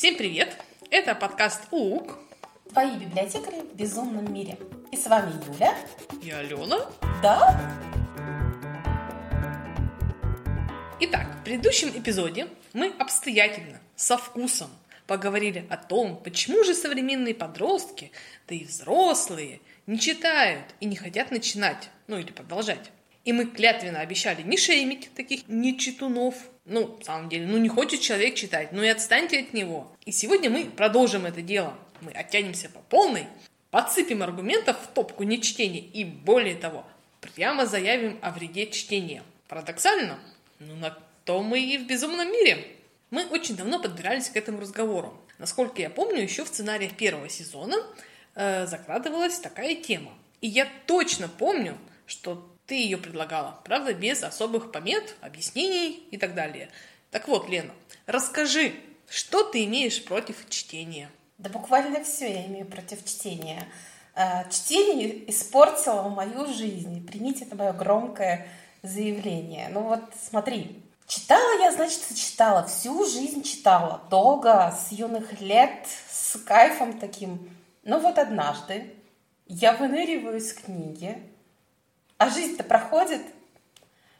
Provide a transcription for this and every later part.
Всем привет! Это подкаст УК. Твои библиотекари в безумном мире. И с вами Юля. И Алена. Да? Итак, в предыдущем эпизоде мы обстоятельно, со вкусом поговорили о том, почему же современные подростки, да и взрослые, не читают и не хотят начинать, ну или продолжать. И мы клятвенно обещали не шеймить таких нечитунов. Ну, в самом деле, ну не хочет человек читать, ну и отстаньте от него. И сегодня мы продолжим это дело. Мы оттянемся по полной, подсыпем аргументов в топку нечтения и, более того, прямо заявим о вреде чтения. Парадоксально? Ну, на то мы и в безумном мире. Мы очень давно подбирались к этому разговору. Насколько я помню, еще в сценариях первого сезона э, закладывалась такая тема. И я точно помню, что ты ее предлагала, правда, без особых помет, объяснений и так далее. Так вот, Лена, расскажи, что ты имеешь против чтения? Да буквально все я имею против чтения. Э, чтение испортило мою жизнь. Примите это мое громкое заявление. Ну вот смотри, читала я, значит, читала, всю жизнь читала, долго, с юных лет, с кайфом таким. Но вот однажды я выныриваю из книги, а жизнь-то проходит.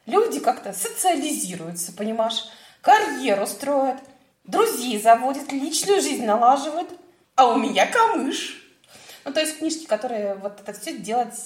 Люди как-то социализируются, понимаешь, карьеру строят, друзей заводят, личную жизнь налаживают, а у меня камыш. Ну, то есть книжки, которые вот это все делать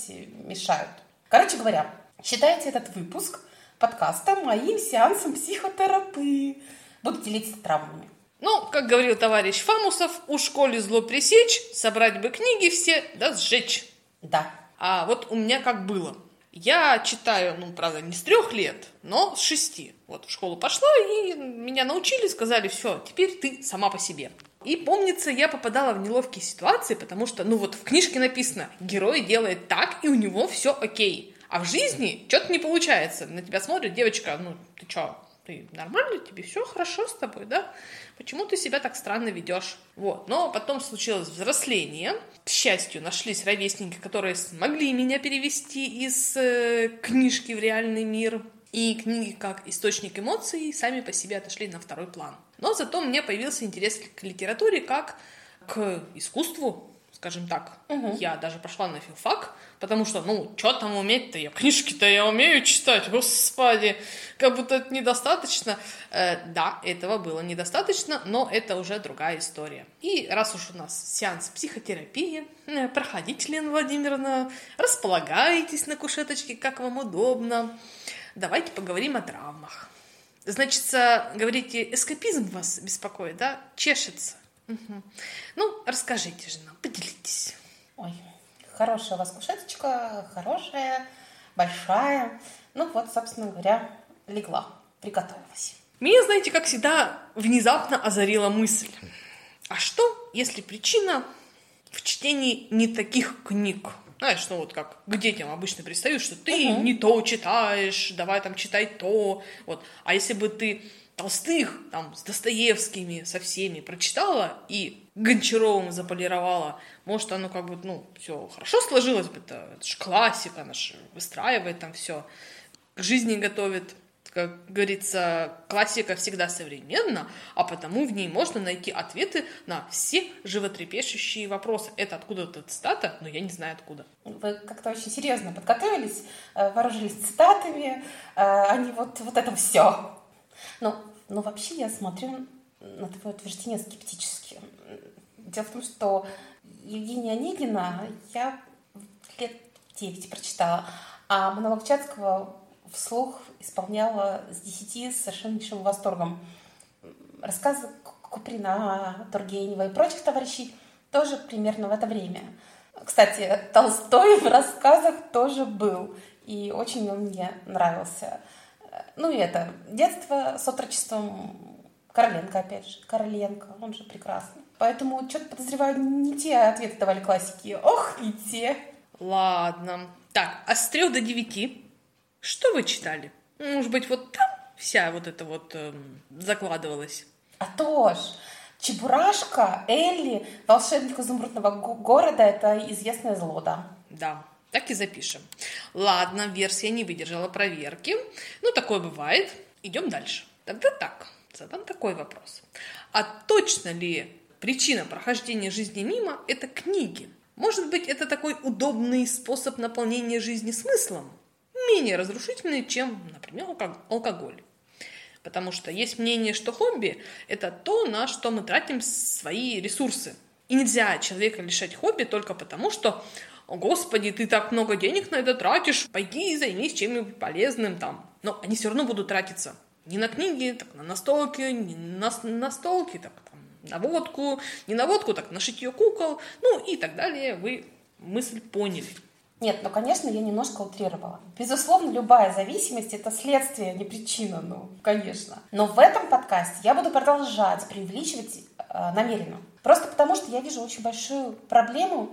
мешают. Короче говоря, считайте этот выпуск подкаста моим сеансом психотерапии. Буду делиться травмами. Ну, как говорил товарищ Фамусов, у школе зло пресечь, собрать бы книги все, да сжечь. Да. А вот у меня как было. Я читаю, ну, правда, не с трех лет, но с шести. Вот в школу пошла, и меня научили, сказали, все, теперь ты сама по себе. И помнится, я попадала в неловкие ситуации, потому что, ну вот в книжке написано, герой делает так, и у него все окей. А в жизни что-то не получается. На тебя смотрит девочка, ну ты что, ты нормально, тебе все хорошо с тобой, да? Почему ты себя так странно ведешь? Вот. Но потом случилось взросление. К счастью, нашлись ровесники, которые смогли меня перевести из э, книжки в реальный мир. И книги как источник эмоций сами по себе отошли на второй план. Но зато меня появился интерес к литературе как к искусству, скажем так. Угу. Я даже пошла на филфак, потому что, ну, что там уметь-то? Я книжки-то я умею читать, господи, как будто это недостаточно. Э, да, этого было недостаточно, но это уже другая история. И раз уж у нас сеанс психотерапии, э, проходите, Лена Владимировна, располагайтесь на кушеточке, как вам удобно. Давайте поговорим о травмах. Значит, говорите, эскапизм вас беспокоит, да? Чешется. Угу. Ну, расскажите же нам, поделитесь. Ой, хорошая у вас кушеточка, хорошая, большая. Ну вот, собственно говоря, легла, приготовилась. Меня, знаете, как всегда, внезапно озарила мысль. А что, если причина в чтении не таких книг? Знаешь, ну вот как к детям обычно пристают, что ты uh-huh. не то читаешь, давай там читай то. Вот. А если бы ты Толстых, там, с Достоевскими, со всеми прочитала и Гончаровым заполировала, может, оно как бы, ну, все хорошо сложилось бы, -то. это же классика, она же выстраивает там все, к жизни готовит, как говорится, классика всегда современна, а потому в ней можно найти ответы на все животрепещущие вопросы. Это откуда-то цитата, но я не знаю откуда. Вы как-то очень серьезно подготовились, э, вооружились цитатами, э, а не вот, вот это все. Ну, ну, вообще я смотрю на твое утверждение скептически. Дело в том, что Евгения Онегина я лет 9 прочитала, а монолог Чацкого вслух исполняла с 10 с совершеннейшим восторгом. Рассказы Куприна, Тургенева и прочих товарищей тоже примерно в это время. Кстати, Толстой в рассказах тоже был, и очень он мне нравился. Ну и это, детство с отрочеством Короленко, опять же, Короленко, он же прекрасный. Поэтому что-то подозреваю, не те ответы давали классики. Ох, и те. Ладно. Так, а с трех до девяти что вы читали? Может быть, вот там вся вот эта вот эм, закладывалась? А то ж, Чебурашка, Элли, волшебник изумрудного города – это известное зло, да. Да, так и запишем. Ладно, версия не выдержала проверки. Ну, такое бывает. Идем дальше. Тогда так. Задам такой вопрос. А точно ли причина прохождения жизни мимо – это книги? Может быть, это такой удобный способ наполнения жизни смыслом, менее разрушительный, чем, например, алкоголь. Потому что есть мнение, что хобби – это то, на что мы тратим свои ресурсы. И нельзя человека лишать хобби только потому, что «О, Господи, ты так много денег на это тратишь, пойди и займись чем-нибудь полезным там». Но они все равно будут тратиться не на книги, так на настолки, не на настолки, так там, на водку, не на водку, так на шитье кукол, ну и так далее. Вы мысль поняли. Нет, ну, конечно, я немножко утрировала. Безусловно, любая зависимость – это следствие, а не причина, ну, конечно. Но в этом подкасте я буду продолжать преувеличивать э, намеренно. Просто потому, что я вижу очень большую проблему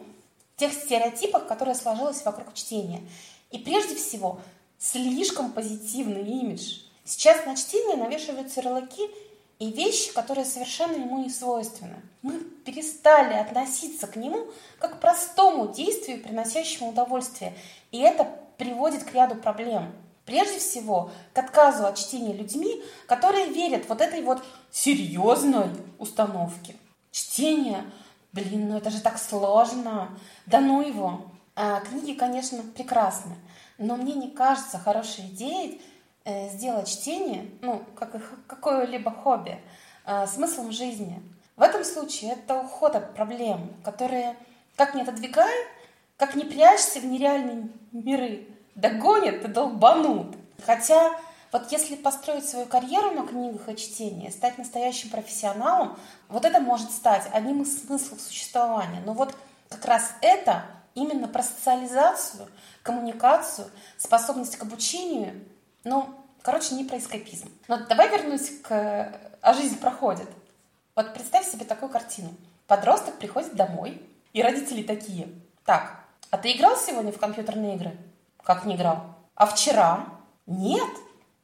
тех стереотипах, которые сложились вокруг чтения. И прежде всего, слишком позитивный имидж. Сейчас на чтение навешиваются ярлыки и вещи, которые совершенно ему не свойственны. Мы перестали относиться к нему как к простому действию, приносящему удовольствие. И это приводит к ряду проблем. Прежде всего, к отказу от чтения людьми, которые верят вот этой вот серьезной установке. Чтение, блин, ну это же так сложно. Да ну его. А, книги, конечно, прекрасны, но мне не кажется хорошей идеей э, сделать чтение, ну, как какое-либо хобби, э, смыслом жизни. В этом случае это уход от проблем, которые, как не отодвигай, как не прячься в нереальные миры, догонят и долбанут. Хотя вот если построить свою карьеру на книгах и чтении, стать настоящим профессионалом, вот это может стать одним из смыслов существования. Но вот как раз это именно про социализацию, коммуникацию, способность к обучению ну, короче, не про эскапизм. Но давай вернусь к «А жизнь проходит». Вот представь себе такую картину. Подросток приходит домой, и родители такие. Так, а ты играл сегодня в компьютерные игры? Как не играл? А вчера? Нет,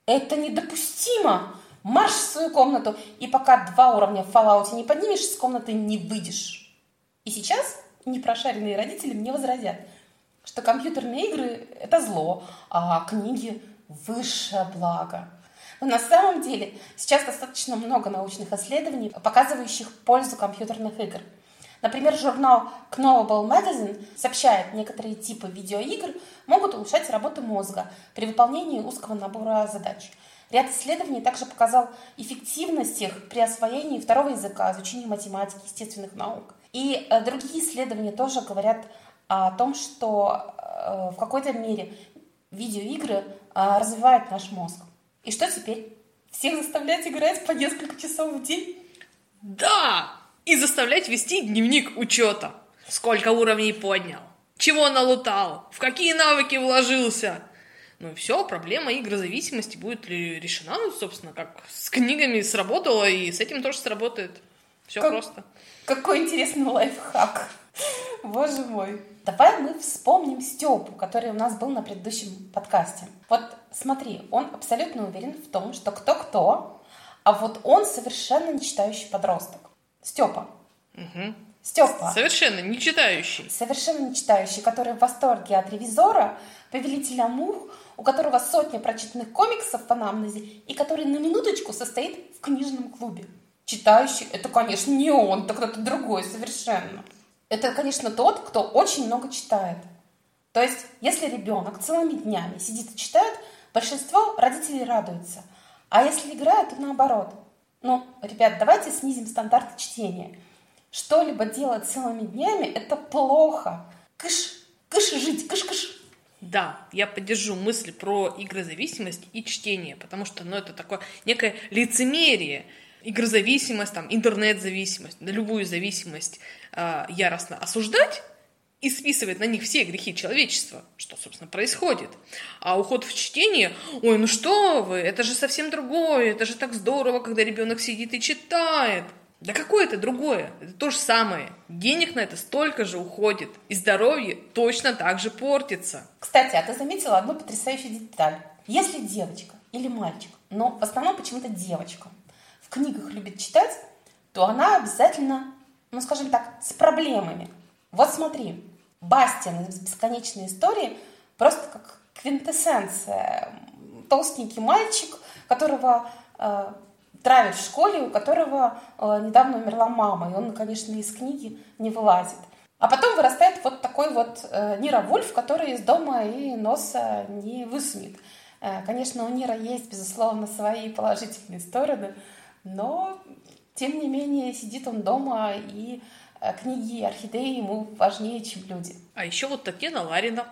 это недопустимо. Марш в свою комнату, и пока два уровня в Fallout не поднимешь, из комнаты не выйдешь. И сейчас непрошаренные родители мне возразят, что компьютерные игры – это зло, а книги высшее благо. Но на самом деле сейчас достаточно много научных исследований, показывающих пользу компьютерных игр. Например, журнал Knowable Magazine сообщает, некоторые типы видеоигр могут улучшать работу мозга при выполнении узкого набора задач. Ряд исследований также показал эффективность их при освоении второго языка, изучении математики, естественных наук. И э, другие исследования тоже говорят о том, что э, в какой-то мере видеоигры а, развивают наш мозг. И что теперь? Всех заставлять играть по несколько часов в день? Да! И заставлять вести дневник учета. Сколько уровней поднял, чего налутал, в какие навыки вложился. Ну и все, проблема игрозависимости будет ли решена, собственно, как с книгами сработала, и с этим тоже сработает. Все как, просто. Какой интересный лайфхак. Боже мой. Давай мы вспомним Степу, который у нас был на предыдущем подкасте. Вот смотри, он абсолютно уверен в том, что кто-кто, а вот он совершенно не читающий подросток. Степа. Угу. Степа. Совершенно не читающий. Совершенно не читающий, который в восторге от ревизора, повелителя мух, у которого сотня прочитанных комиксов в анамнезе и который на минуточку состоит в книжном клубе. Читающий – это, конечно, не он, это кто-то другой совершенно это, конечно, тот, кто очень много читает. То есть, если ребенок целыми днями сидит и читает, большинство родителей радуется. А если играет, то наоборот. Ну, ребят, давайте снизим стандарты чтения. Что-либо делать целыми днями – это плохо. Кыш, кыш жить, кыш-кыш. Да, я поддержу мысль про игрозависимость и чтение, потому что ну, это такое некое лицемерие – игрозависимость, там, интернет-зависимость, любую зависимость э, яростно осуждать и списывать на них все грехи человечества, что, собственно, происходит. А уход в чтение, ой, ну что вы, это же совсем другое, это же так здорово, когда ребенок сидит и читает. Да какое это другое? Это то же самое. Денег на это столько же уходит. И здоровье точно так же портится. Кстати, а ты заметила одну потрясающую деталь. Если девочка или мальчик, но в основном почему-то девочка, в книгах любит читать, то она обязательно, ну скажем так, с проблемами. Вот смотри, Бастиан из «Бесконечной истории» просто как квинтэссенция. Толстенький мальчик, которого э, травит в школе, у которого э, недавно умерла мама, и он, конечно, из книги не вылазит. А потом вырастает вот такой вот э, Нира Вульф, который из дома и носа не высунет. Э, конечно, у Нира есть, безусловно, свои положительные стороны, но, тем не менее, сидит он дома, и книги и орхидеи ему важнее, чем люди. А еще вот Татьяна Ларина,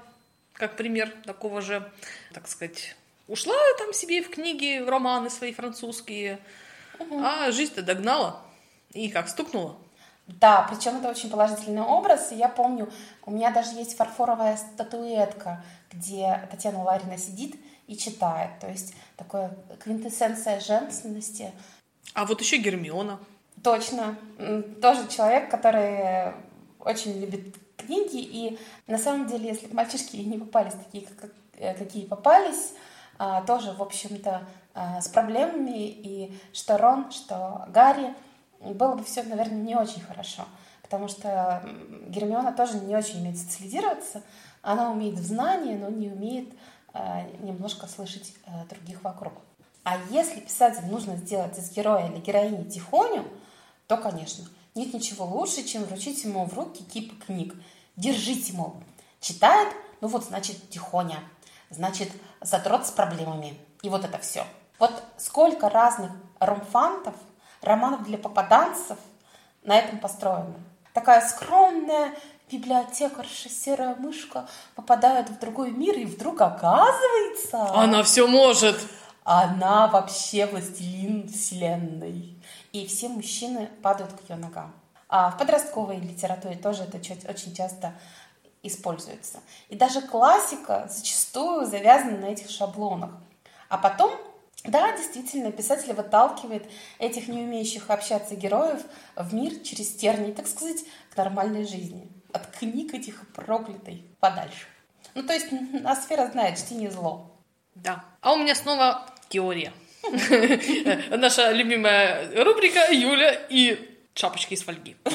как пример такого же, так сказать, ушла там себе в книги, в романы свои французские, угу. а жизнь-то догнала и как стукнула. Да, причем это очень положительный образ. И я помню, у меня даже есть фарфоровая статуэтка, где Татьяна Ларина сидит и читает. То есть такое квинтэссенция женственности. А вот еще Гермиона. Точно. Тоже человек, который очень любит книги. И на самом деле, если мальчишки не попались такие, э, какие попались, а, тоже, в общем-то, а, с проблемами, и что Рон, что Гарри – было бы все, наверное, не очень хорошо. Потому что Гермиона тоже не очень умеет социализироваться. Она умеет в знании, но не умеет э, немножко слышать э, других вокруг. А если писателю нужно сделать из героя или героини тихоню, то, конечно, нет ничего лучше, чем вручить ему в руки кипы книг. Держите, мол. Читает, ну вот, значит, тихоня. Значит, задрот с проблемами. И вот это все. Вот сколько разных ромфантов – романов для попаданцев на этом построена. Такая скромная библиотекарша, серая мышка попадает в другой мир, и вдруг оказывается... Она все может! Она вообще властелин вселенной. И все мужчины падают к ее ногам. А в подростковой литературе тоже это очень часто используется. И даже классика зачастую завязана на этих шаблонах. А потом да, действительно, писатель выталкивает этих не умеющих общаться героев в мир через тернии, так сказать, к нормальной жизни. От книг этих проклятой подальше. Ну, то есть, Асфера знает, чтение зло. Да. А у меня снова теория. Наша любимая рубрика Юля и шапочки из фольги.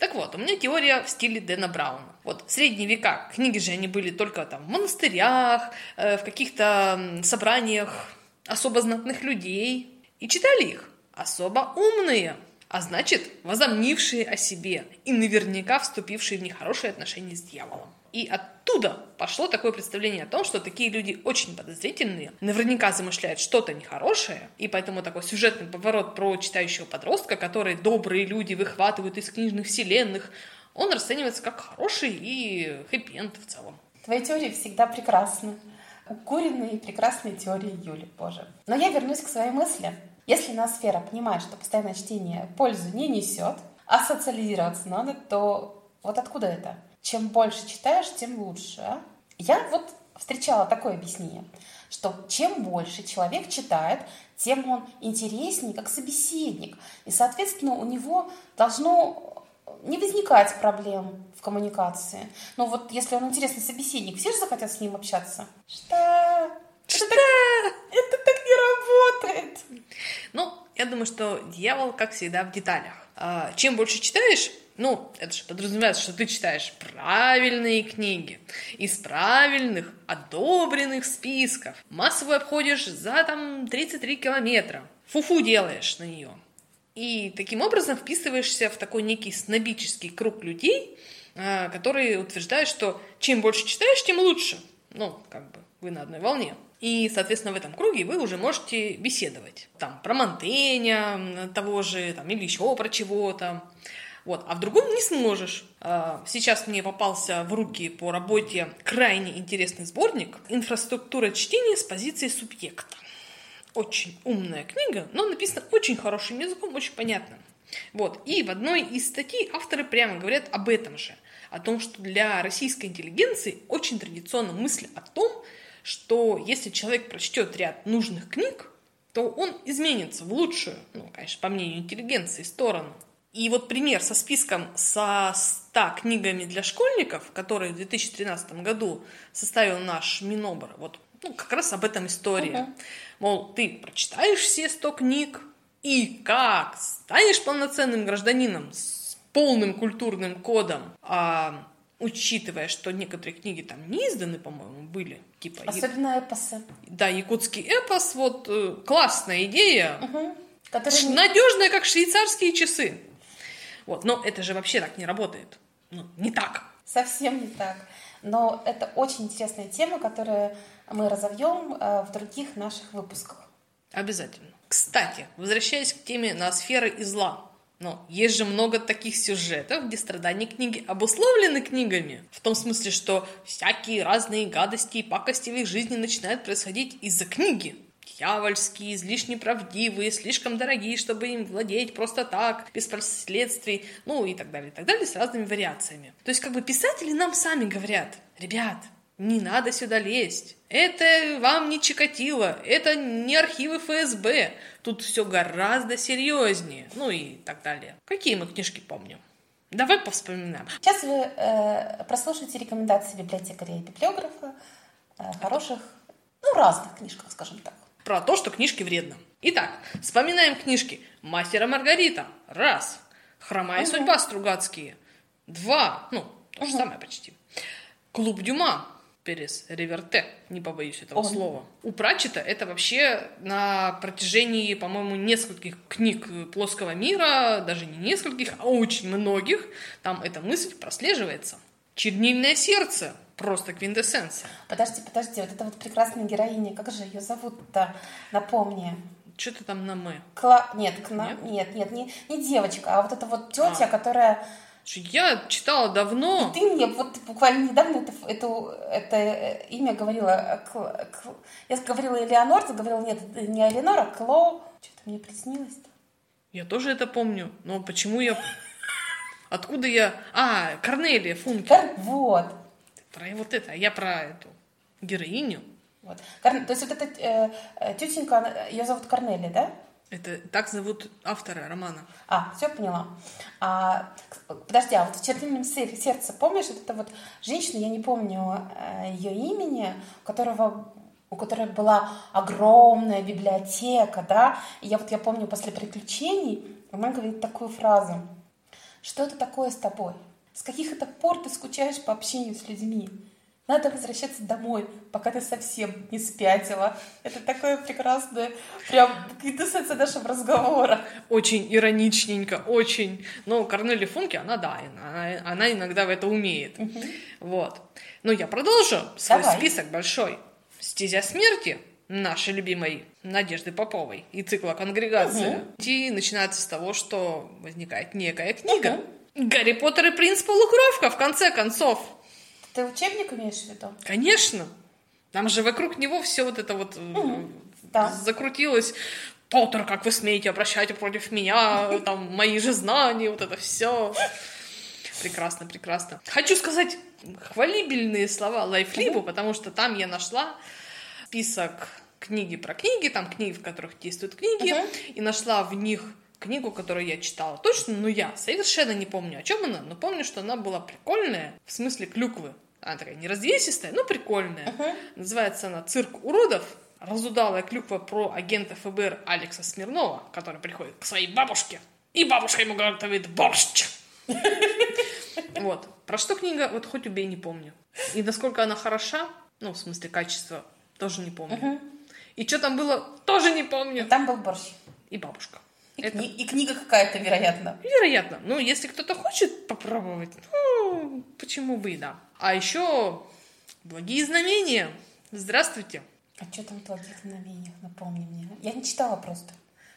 Так вот, у меня теория в стиле Дэна Брауна. Вот в средние века книги же они были только там в монастырях, э, в каких-то собраниях особо знатных людей и читали их особо умные, а значит, возомнившие о себе и наверняка вступившие в нехорошие отношения с дьяволом. И оттуда пошло такое представление о том, что такие люди очень подозрительные, наверняка замышляют что-то нехорошее, и поэтому такой сюжетный поворот про читающего подростка, который добрые люди выхватывают из книжных вселенных, он расценивается как хороший и хэппи в целом. Твои теории всегда прекрасны укуренные прекрасные теории Юли, боже. Но я вернусь к своей мысли. Если ноосфера понимает, что постоянное чтение пользу не несет, а социализироваться надо, то вот откуда это? Чем больше читаешь, тем лучше. А? Я вот встречала такое объяснение, что чем больше человек читает, тем он интереснее как собеседник. И, соответственно, у него должно не возникать проблем в коммуникации. Но вот если он интересный собеседник, все же захотят с ним общаться. Что? Что? Это, это так не работает. Ну, я думаю, что дьявол, как всегда, в деталях. А, чем больше читаешь, ну, это же подразумевается, что ты читаешь правильные книги из правильных, одобренных списков. Массово обходишь за там 33 километра. Фуфу делаешь на нее. И таким образом вписываешься в такой некий снобический круг людей, а, которые утверждают, что чем больше читаешь, тем лучше. Ну, как бы вы на одной волне. И, соответственно, в этом круге вы уже можете беседовать. Там про Монтеня того же, там, или еще про чего-то. Вот. А в другом не сможешь. А, сейчас мне попался в руки по работе крайне интересный сборник «Инфраструктура чтения с позиции субъекта» очень умная книга, но написана очень хорошим языком, очень понятно. Вот. И в одной из статей авторы прямо говорят об этом же. О том, что для российской интеллигенции очень традиционна мысль о том, что если человек прочтет ряд нужных книг, то он изменится в лучшую, ну, конечно, по мнению интеллигенции, сторону. И вот пример со списком со 100 книгами для школьников, который в 2013 году составил наш Минобр, вот ну, как раз об этом история. Uh-huh. Мол, ты прочитаешь все 100 книг, и как станешь полноценным гражданином с полным культурным кодом, а, учитывая, что некоторые книги там не изданы, по-моему, были. Типа, Особенно эпосы. Да, якутский эпос, вот э, классная идея. Угу. Которые не- Надежная, как швейцарские часы. Вот, но это же вообще так не работает. Ну, не так. Совсем не так. Но это очень интересная тема, которую мы разовьем э, в других наших выпусках. Обязательно. Кстати, возвращаясь к теме ноосферы и зла. Но есть же много таких сюжетов, где страдания книги обусловлены книгами. В том смысле, что всякие разные гадости и пакости в их жизни начинают происходить из-за книги. Дьявольские, излишне правдивые, слишком дорогие, чтобы им владеть просто так, без последствий, ну и так далее, и так далее, с разными вариациями. То есть как бы писатели нам сами говорят, ребят, не надо сюда лезть. Это вам не Чикатило, это не архивы ФСБ. Тут все гораздо серьезнее. Ну и так далее. Какие мы книжки помним? Давай повспоминаем. Сейчас вы э, прослушаете рекомендации библиотекаря и библиографа э, хороших, ну, разных книжках, скажем так. Про то, что книжки вредно. Итак, вспоминаем книжки. Мастера Маргарита. Раз. Хромая судьба Стругацкие. Два. Ну, то же самое почти. Клуб Дюма. Перес Реверте, не побоюсь этого Ой. слова. У Пратчета это вообще на протяжении, по-моему, нескольких книг плоского мира, даже не нескольких, а очень многих, там эта мысль прослеживается. Чернильное сердце, просто квинтэссенция. Подожди, подожди, вот эта вот прекрасная героиня, как же ее зовут-то? Напомни. Что ты там на мы? Кла... Нет, Кна- Нет? нет, нет, не, не девочка, а вот эта вот тетя, А. которая... Слушай, Я читала давно. Ты мне вот буквально недавно это, это, это э, имя говорила... э, Кл- Кл- Я говорила Элеонор, ты говорила, нет, не Элеонора, а Кло... Что-то мне приснилось-то. Я тоже это помню. Но почему я... Откуда я... А, Корнелия Функе. Кар- Вот. Про вот это. А я про эту героиню. вот. То есть вот эта э, э, тетенька, ее зовут Корнелия, да? Это так зовут автора романа. А, все поняла. А, подожди, а вот в «Чернильном сер- сердце», помнишь, вот эта вот женщина, я не помню ее имени, у которого у которой была огромная библиотека, да, и я вот я помню после приключений, она говорит такую фразу, что это такое с тобой? С каких это пор ты скучаешь по общению с людьми? Надо возвращаться домой, пока ты совсем не спятила. Это такое прекрасное, прям квинтэссенция нашего разговора. Очень ироничненько, очень. Но Корнелия Функе, она, да, она, она иногда в это умеет. Вот. Но я продолжу свой Давай. список большой. «Стезя смерти» нашей любимой Надежды Поповой и цикла «Конгрегация». И начинается с того, что возникает некая книга. «Гарри Поттер и принц Полукровка», в конце концов. Ты учебник имеешь в виду? Конечно. Там же вокруг него все вот это вот э, да. закрутилось. Поттер, как вы смеете обращать против меня, там, мои же знания, вот это все. Прекрасно, прекрасно. Хочу сказать хвалибельные слова Лайфлибу, потому что там я нашла список книги про книги, там книги, в которых действуют книги, Мгм. и нашла в них книгу, которую я читала точно, но я совершенно не помню, о чем она, но помню, что она была прикольная, в смысле клюквы. Она такая не развесистая, но прикольная. Мгм. Называется она «Цирк уродов». Разудалая клюква про агента ФБР Алекса Смирнова, который приходит к своей бабушке, и бабушка ему готовит борщ. Вот. Про что книга, вот хоть убей, не помню. И насколько она хороша, ну, в смысле качества, тоже не помню. И что там было, тоже не помню. Там был борщ. И бабушка. И, Это кни- и книга какая-то, вероятно. вероятно. Ну, если кто-то хочет попробовать, ну, почему бы и да. А еще благие знамения. Здравствуйте. А что там в «Благих знамениях»? Напомни мне. Я не читала просто.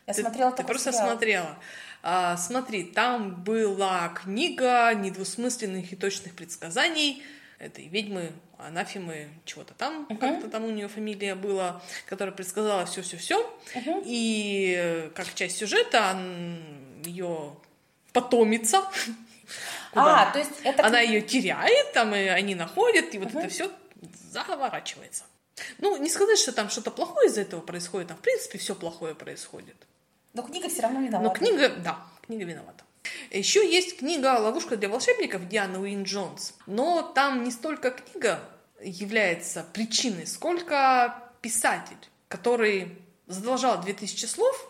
Я Ты, смотрела ты просто сериал. смотрела. А, смотри, там была книга недвусмысленных и точных предсказаний этой ведьмы, анафимы, чего-то там, как-то там у нее фамилия была, которая предсказала все-все-все. И э, как часть сюжета ее потомица. Куда А, то есть это... она ее теряет, там и они находят, и вот это все заворачивается. Ну, не сказать, что там что-то плохое из-за этого происходит, а в принципе все плохое происходит. Но книга все равно виновата. Но книга, да, книга виновата. Еще есть книга «Ловушка для волшебников» Дианы Уин Джонс. Но там не столько книга является причиной, сколько писатель, который задолжал 2000 слов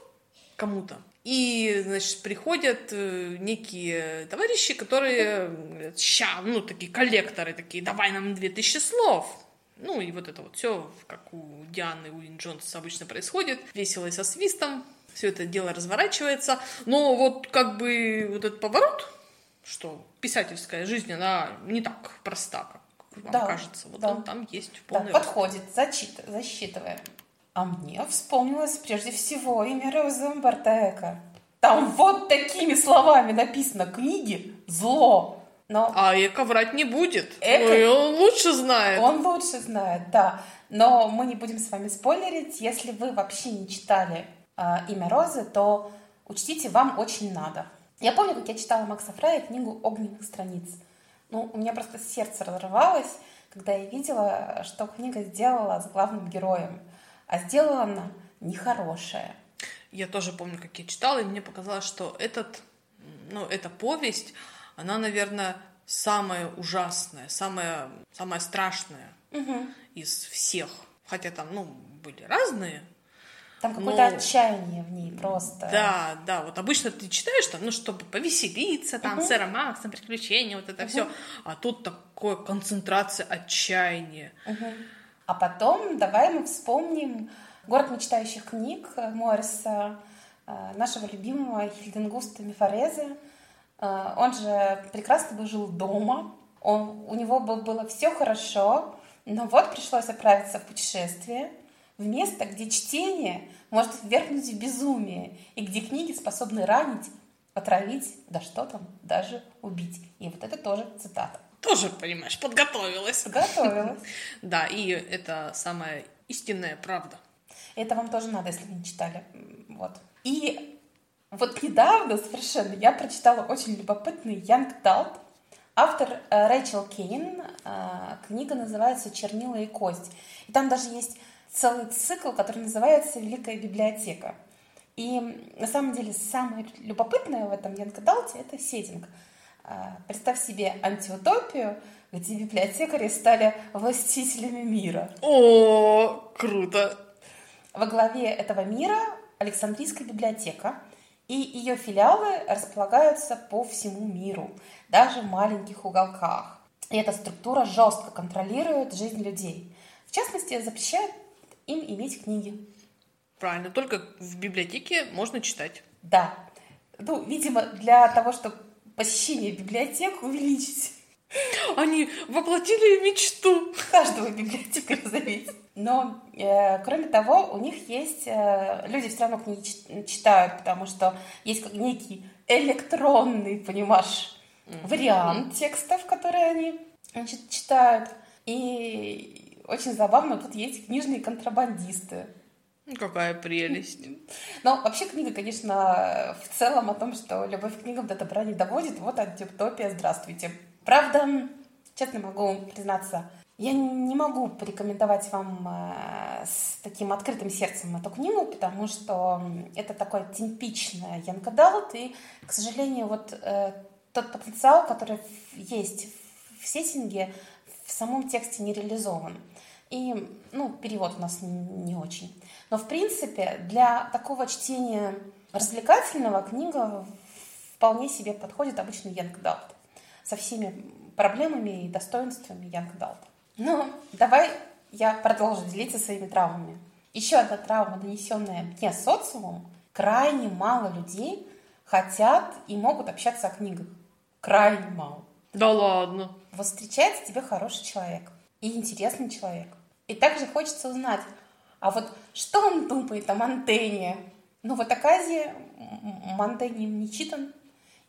кому-то. И, значит, приходят э, некие товарищи, которые говорят, ща, ну, такие коллекторы, такие, давай нам 2000 слов. Ну, и вот это вот все, как у Дианы Уин Джонс обычно происходит, весело и со свистом. все это дело разворачивается. Но вот как бы вот этот поворот, что писательская жизнь, она не так проста, как вам Да, кажется. Вот да. он там есть в Да, полный рост. подходит, зачит, засчитываем. А мне вспомнилось прежде всего имя Розы Бартека. Там вот такими словами написано книги «Зло». Но А Эко врать не будет. Эко- Ой, он лучше знает. он лучше знает, да. Но мы не будем с вами спойлерить. Если вы вообще не читали а, «Имя Розы», то учтите, вам очень надо. Я помню, как я читала Макса Фрая книгу «Огненных страниц». Ну, у меня просто сердце разрывалось, когда я видела, что книга сделала с главным героем. А сделала она нехорошая. Я тоже помню, как я читала, и мне показалось, что этот, ну, эта повесть, она, наверное, самая ужасная, самая, самая страшная из всех. Хотя там, ну, были разные. Там какое-то Ну, отчаяние в ней просто. Да, да, вот обычно ты читаешь там, ну, чтобы повеселиться, там, сэра Макса, приключения, вот это все. А тут такое концентрация отчаяния. А потом давай мы вспомним «Город мечтающих книг» Морриса, э, нашего любимого Хильденгуста Мифорезе. Э, Он же прекрасно бы жил дома, он, у него бы было все хорошо, но вот пришлось отправиться в путешествие в место, где чтение может ввергнуть в безумие, и где книги способны ранить, отравить, да что там, даже убить. И вот это тоже цитата. Тоже, понимаешь, подготовилась. Готовилась. Да, и это самая истинная правда. Это вам тоже надо, если вы не читали. Вот. И вот недавно совершенно я прочитала очень любопытный Янг Далт. Автор э, Рэйчел Кейн. Э, Книга называется «Чернила и кость». И там даже есть целый цикл, который называется «Великая библиотека». И на самом деле самое любопытное в этом Янг Далте – это сеттинг. Э, Представь себе антиутопию, где библиотекари стали властителями мира. О, круто. Во главе этого мира Александрийская библиотека, и ее филиалы располагаются по всему миру, даже в маленьких уголках. И эта структура жестко контролирует жизнь людей. В частности, запрещает им иметь книги. Правильно, только в библиотеке можно читать. Да. Ну, видимо, для того, чтобы посещение библиотек увеличить Они воплотили мечту. каждого библиотекаря, заметьте. Но, э, кроме того, у них есть... э, люди все равно книги чит- читают, потому что есть как некий электронный, понимаешь, вариант текстов, которые они значит, читают. И очень забавно, тут есть книжные контрабандисты. Ну, Какая прелесть. Но вообще книга, конечно, в целом о том, что любовь к книгам до добра не доводит. Вот антиутопия, здравствуйте. Правда, честно могу признаться, я не могу порекомендовать вам э, с таким открытым сердцем эту книгу, потому что это такой типичный Young Adult, и, к сожалению, вот э, тот потенциал, который есть в сеттинге, в самом тексте не реализован. И, ну, перевод у нас не очень. Но, в принципе, для такого чтения развлекательного книга вполне себе подходит обычный Young Adult со всеми проблемами и достоинствами Young Adult. Ну, давай я продолжу делиться своими травмами. Еще одна травма, нанесенная мне социумом. Крайне мало людей хотят и могут общаться о книгах. Крайне мало. Да ладно. Вот встречается тебе хороший человек и интересный человек. И также хочется узнать, а вот что он думает о Монтене? Ну, вот Аказия Монтень им не читан,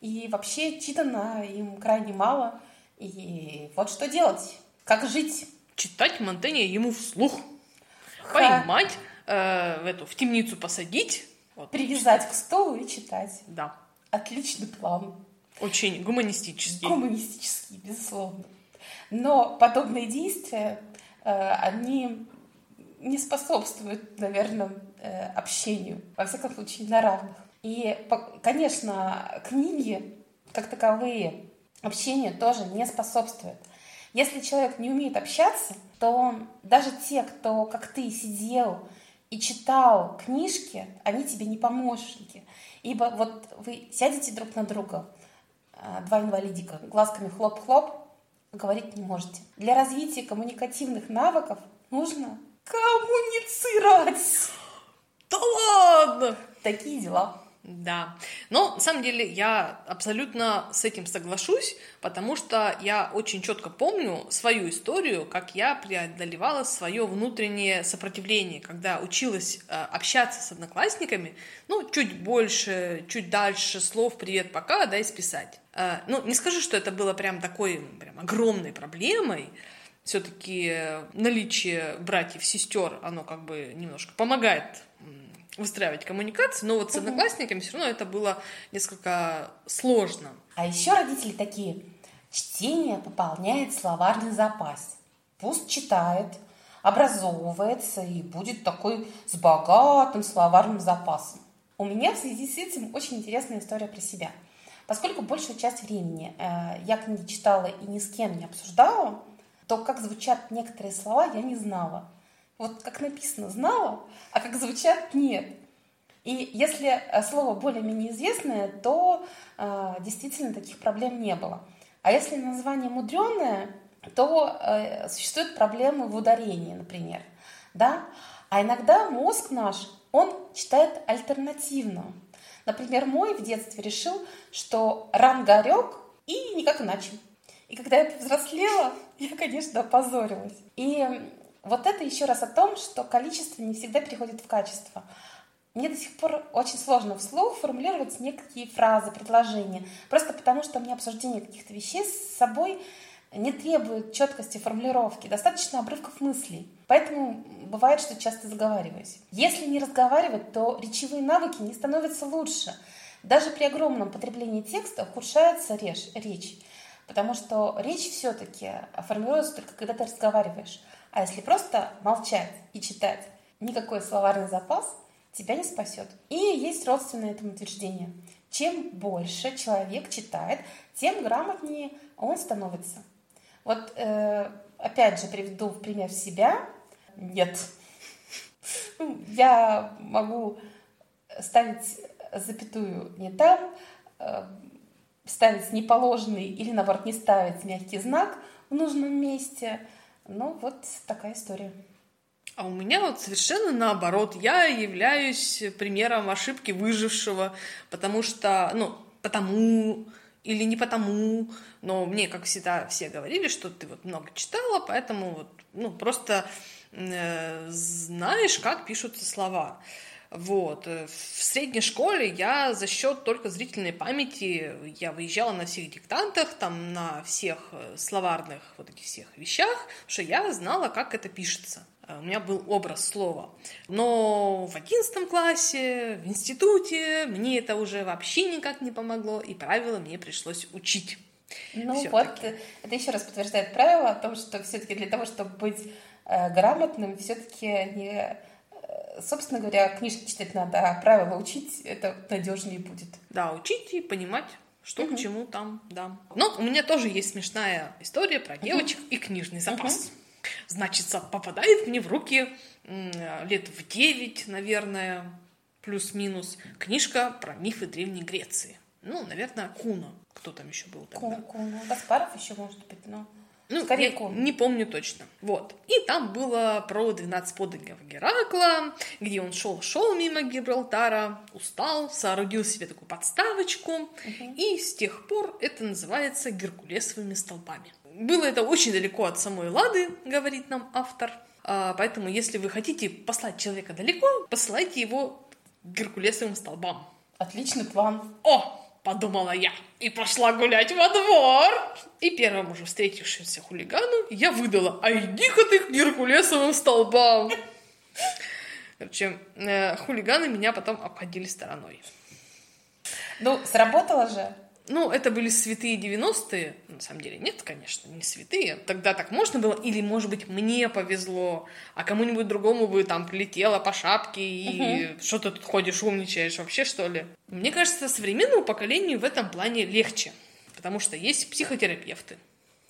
и вообще читано им крайне мало. И вот что делать? Как жить? Читать Монтэне ему вслух. Ха. Поймать, э, в эту, в темницу посадить. Вот. Привязать к столу и читать. Да. Отличный план. Очень гуманистический. Гуманистический, безусловно. Но подобные действия, э, они не способствуют, наверное, э, общению, во всяком случае, на равных. И, конечно, книги, как таковые, общению тоже не способствуют. Если человек не умеет общаться, то даже те, кто, как ты, сидел и читал книжки, они тебе не помощники. Ибо вот вы сядете друг на друга, а, два инвалидика, глазками хлоп-хлоп, говорить не можете. Для развития коммуникативных навыков нужно коммуницировать. Да ладно! такие дела. Да. Но на самом деле я абсолютно с этим соглашусь, потому что я очень четко помню свою историю, как я преодолевала свое внутреннее сопротивление, когда училась э, общаться с одноклассниками, ну, чуть больше, чуть дальше слов «привет, пока», да, и списать. Э, ну, не скажу, что это было прям такой прям огромной проблемой, все-таки наличие братьев, сестер, оно как бы немножко помогает выстраивать коммуникации, но вот с одноклассниками все равно это было несколько сложно. А еще родители такие, чтение пополняет словарный запас. Пусть читает, образовывается и будет такой с богатым словарным запасом. У меня в связи с этим очень интересная история про себя. Поскольку большую часть времени э, я книги читала и ни с кем не обсуждала, то как звучат некоторые слова, я не знала. Вот как написано знала, а как звучат нет. И если э, слово более-менее известное, то э, действительно таких проблем не было. А если название мудреное, то э, существуют проблемы в ударении, например. Да? А иногда мозг наш, он читает альтернативно. Например, мой в детстве решил, что рангарек и никак иначе. И когда я повзрослела, я, конечно, опозорилась. И вот это еще раз о том, что количество не всегда переходит в качество. Мне до сих пор очень сложно вслух формулировать некие фразы, предложения, просто потому что мне обсуждение каких-то вещей с собой не требует четкости формулировки, достаточно обрывков мыслей. Поэтому бывает, что часто заговариваюсь. Если не разговаривать, то речевые навыки не становятся лучше. Даже при огромном потреблении текста ухудшается речь. Потому что речь все-таки формируется только когда ты разговариваешь. А если просто молчать и читать, никакой словарный запас тебя не спасет. И есть родственное этому утверждение. Чем больше человек читает, тем грамотнее он становится. Вот э, опять же приведу в пример себя. Нет. Я могу ставить запятую не там, э, ставить неположенный или, наоборот, не ставить мягкий знак в нужном месте. Ну, вот такая история. А у меня вот совершенно наоборот. Я являюсь примером ошибки выжившего, потому что, ну, потому или не потому, но мне, как всегда, все говорили, что ты вот много читала, поэтому вот, ну, просто э, знаешь, как пишутся слова. Вот. Э, в средней школе я за счет только зрительной памяти, я выезжала на всех диктантах, там на всех э, словарных вот этих всех вещах, что я знала, как это пишется. Э, у меня был образ слова. Но в одиннадцатом классе, в институте мне это уже вообще никак не помогло, и правила мне пришлось учить. Ну Всё вот, это еще раз подтверждает правило о том, что все-таки для того, чтобы быть э, грамотным, все-таки не собственно говоря, книжки читать надо, а правила учить это надежнее будет. Да, учить и понимать, что угу. к чему там, да. Но у меня тоже есть смешная история про девочек угу. и книжный запас. Угу. Значит, попадает мне в руки лет в 9, наверное, плюс-минус, книжка про мифы Древней Греции. Ну, наверное, Куна. Кто там еще был тогда? Куна. Гаспаров еще, может быть, но... Ну, Скорее, я не помню точно. Вот. И там было про 12 подвигов Геракла, где он шел-шел мимо Гибралтара, устал, соорудил себе такую подставочку, угу. и с тех пор это называется Геркулесовыми столбами. Было это очень далеко от самой Лады, говорит нам автор. А, поэтому, если вы хотите послать человека далеко, посылайте его к Геркулесовым столбам. Отличный план. О, подумала я, и пошла гулять во двор. И первому же встретившемуся хулигану я выдала, а иди-ка ты к Геркулесовым столбам. Короче, э, хулиганы меня потом обходили стороной. Ну, сработало же. Ну, это были святые 90-е. На самом деле, нет, конечно, не святые. Тогда так можно было. Или, может быть, мне повезло, а кому-нибудь другому бы там прилетело по шапке и угу. что ты тут ходишь, умничаешь вообще, что ли? Мне кажется, современному поколению в этом плане легче. Потому что есть психотерапевты,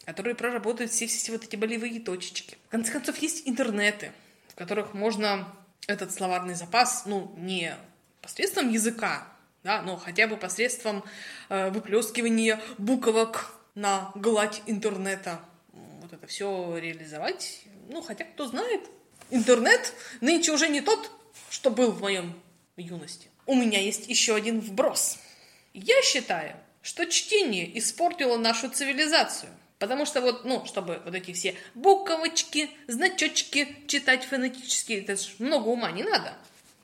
которые проработают все, все вот эти болевые точечки. В конце концов, есть интернеты, в которых можно этот словарный запас, ну, не посредством языка, да, но хотя бы посредством э, выплескивания буквок на гладь интернета вот это все реализовать. Ну, хотя кто знает, интернет нынче уже не тот, что был в моем юности. у меня есть еще один вброс. Я считаю, что чтение испортило нашу цивилизацию. Потому что вот, ну, чтобы вот эти все буковочки, значочки читать фонетически, это же много ума не надо.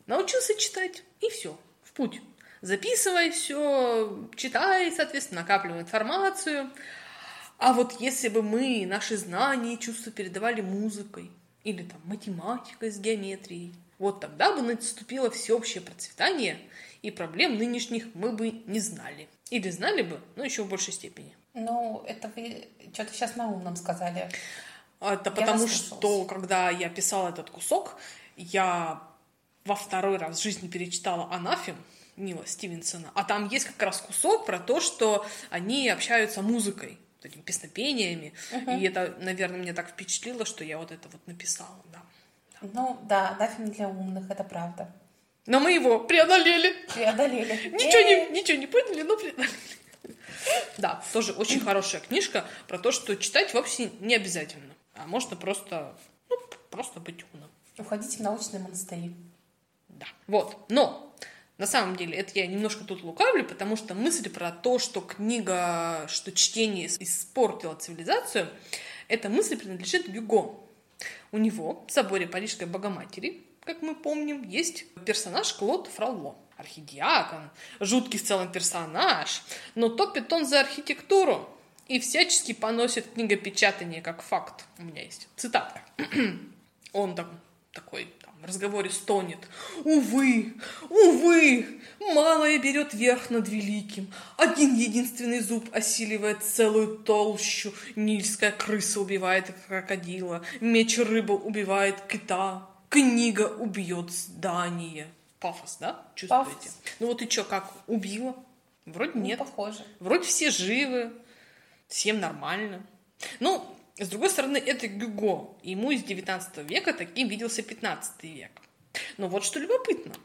Научился читать, и все, в путь. Записывай все, читай, соответственно, накапливай информацию. А вот если бы мы наши знания и чувства передавали музыкой, или там математикой с геометрией, вот тогда бы наступило всеобщее процветание, и проблем нынешних мы бы не знали. Или знали бы, но еще в большей степени. Ну, это вы что-то сейчас на умном сказали. Это потому что, когда я писала этот кусок, я во второй раз в жизни перечитала «Анафем», Нила Стивенсона, а там есть как раз кусок про то, что они общаются музыкой, этими песнопениями, uh-huh. и это, наверное, меня так впечатлило, что я вот это вот написала, да. Ну, да, Анафем для умных, это правда. Но мы его преодолели. Преодолели. Ничего не, ничего не поняли, но преодолели. Да, тоже очень хорошая книжка про то, что читать вовсе не обязательно, а можно просто, ну, просто быть умным. Уходите в научные монастыри. Да, вот. Но на самом деле это я немножко тут лукавлю, потому что мысль про то, что книга, что чтение испортило цивилизацию, эта мысль принадлежит Гюго. У него в соборе Парижской Богоматери, как мы помним, есть персонаж Клод Фролло архидиакон, жуткий в целом персонаж, но топит он за архитектуру и всячески поносит книгопечатание как факт. У меня есть цитатка. Он там такой там, в разговоре стонет. «Увы, увы, малое берет верх над великим. Один единственный зуб осиливает целую толщу. Нильская крыса убивает крокодила, меч рыба убивает кита, книга убьет здание». Пафос, да? Чувствуете? Пафос. Ну вот и что, как убила? Вроде ну, нет. Похоже. Вроде все живы, всем нормально. Ну, с другой стороны, это Гюго. Ему из 19 века таким виделся 15 век. Но вот что любопытно.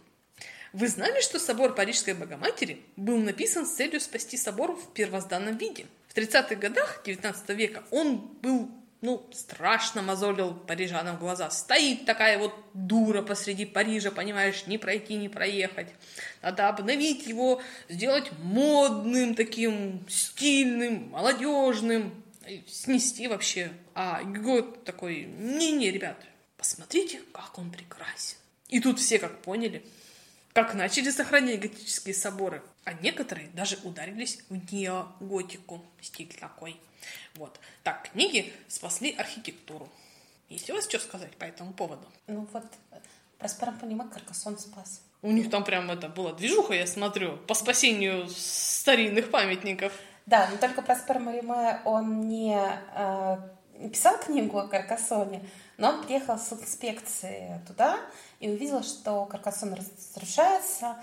Вы знали, что собор Парижской Богоматери был написан с целью спасти собор в первозданном виде? В 30-х годах 19 века он был ну, страшно мозолил парижанам глаза. Стоит такая вот дура посреди Парижа, понимаешь, не пройти, не проехать. Надо обновить его, сделать модным таким, стильным, молодежным, снести вообще. А год такой, не-не, ребят, посмотрите, как он прекрасен. И тут все как поняли, как начали сохранять готические соборы, а некоторые даже ударились в неоготику, стиль такой. Вот. Так, книги спасли архитектуру. Есть у вас что сказать по этому поводу? Ну вот, про Спарампанима Каркасон спас. У них там прям это была движуха, я смотрю, по спасению старинных памятников. Да, но только про Спарамариме он не э, писал книгу о Каркасоне, но он приехал с инспекции туда и увидел, что Каркасон разрушается,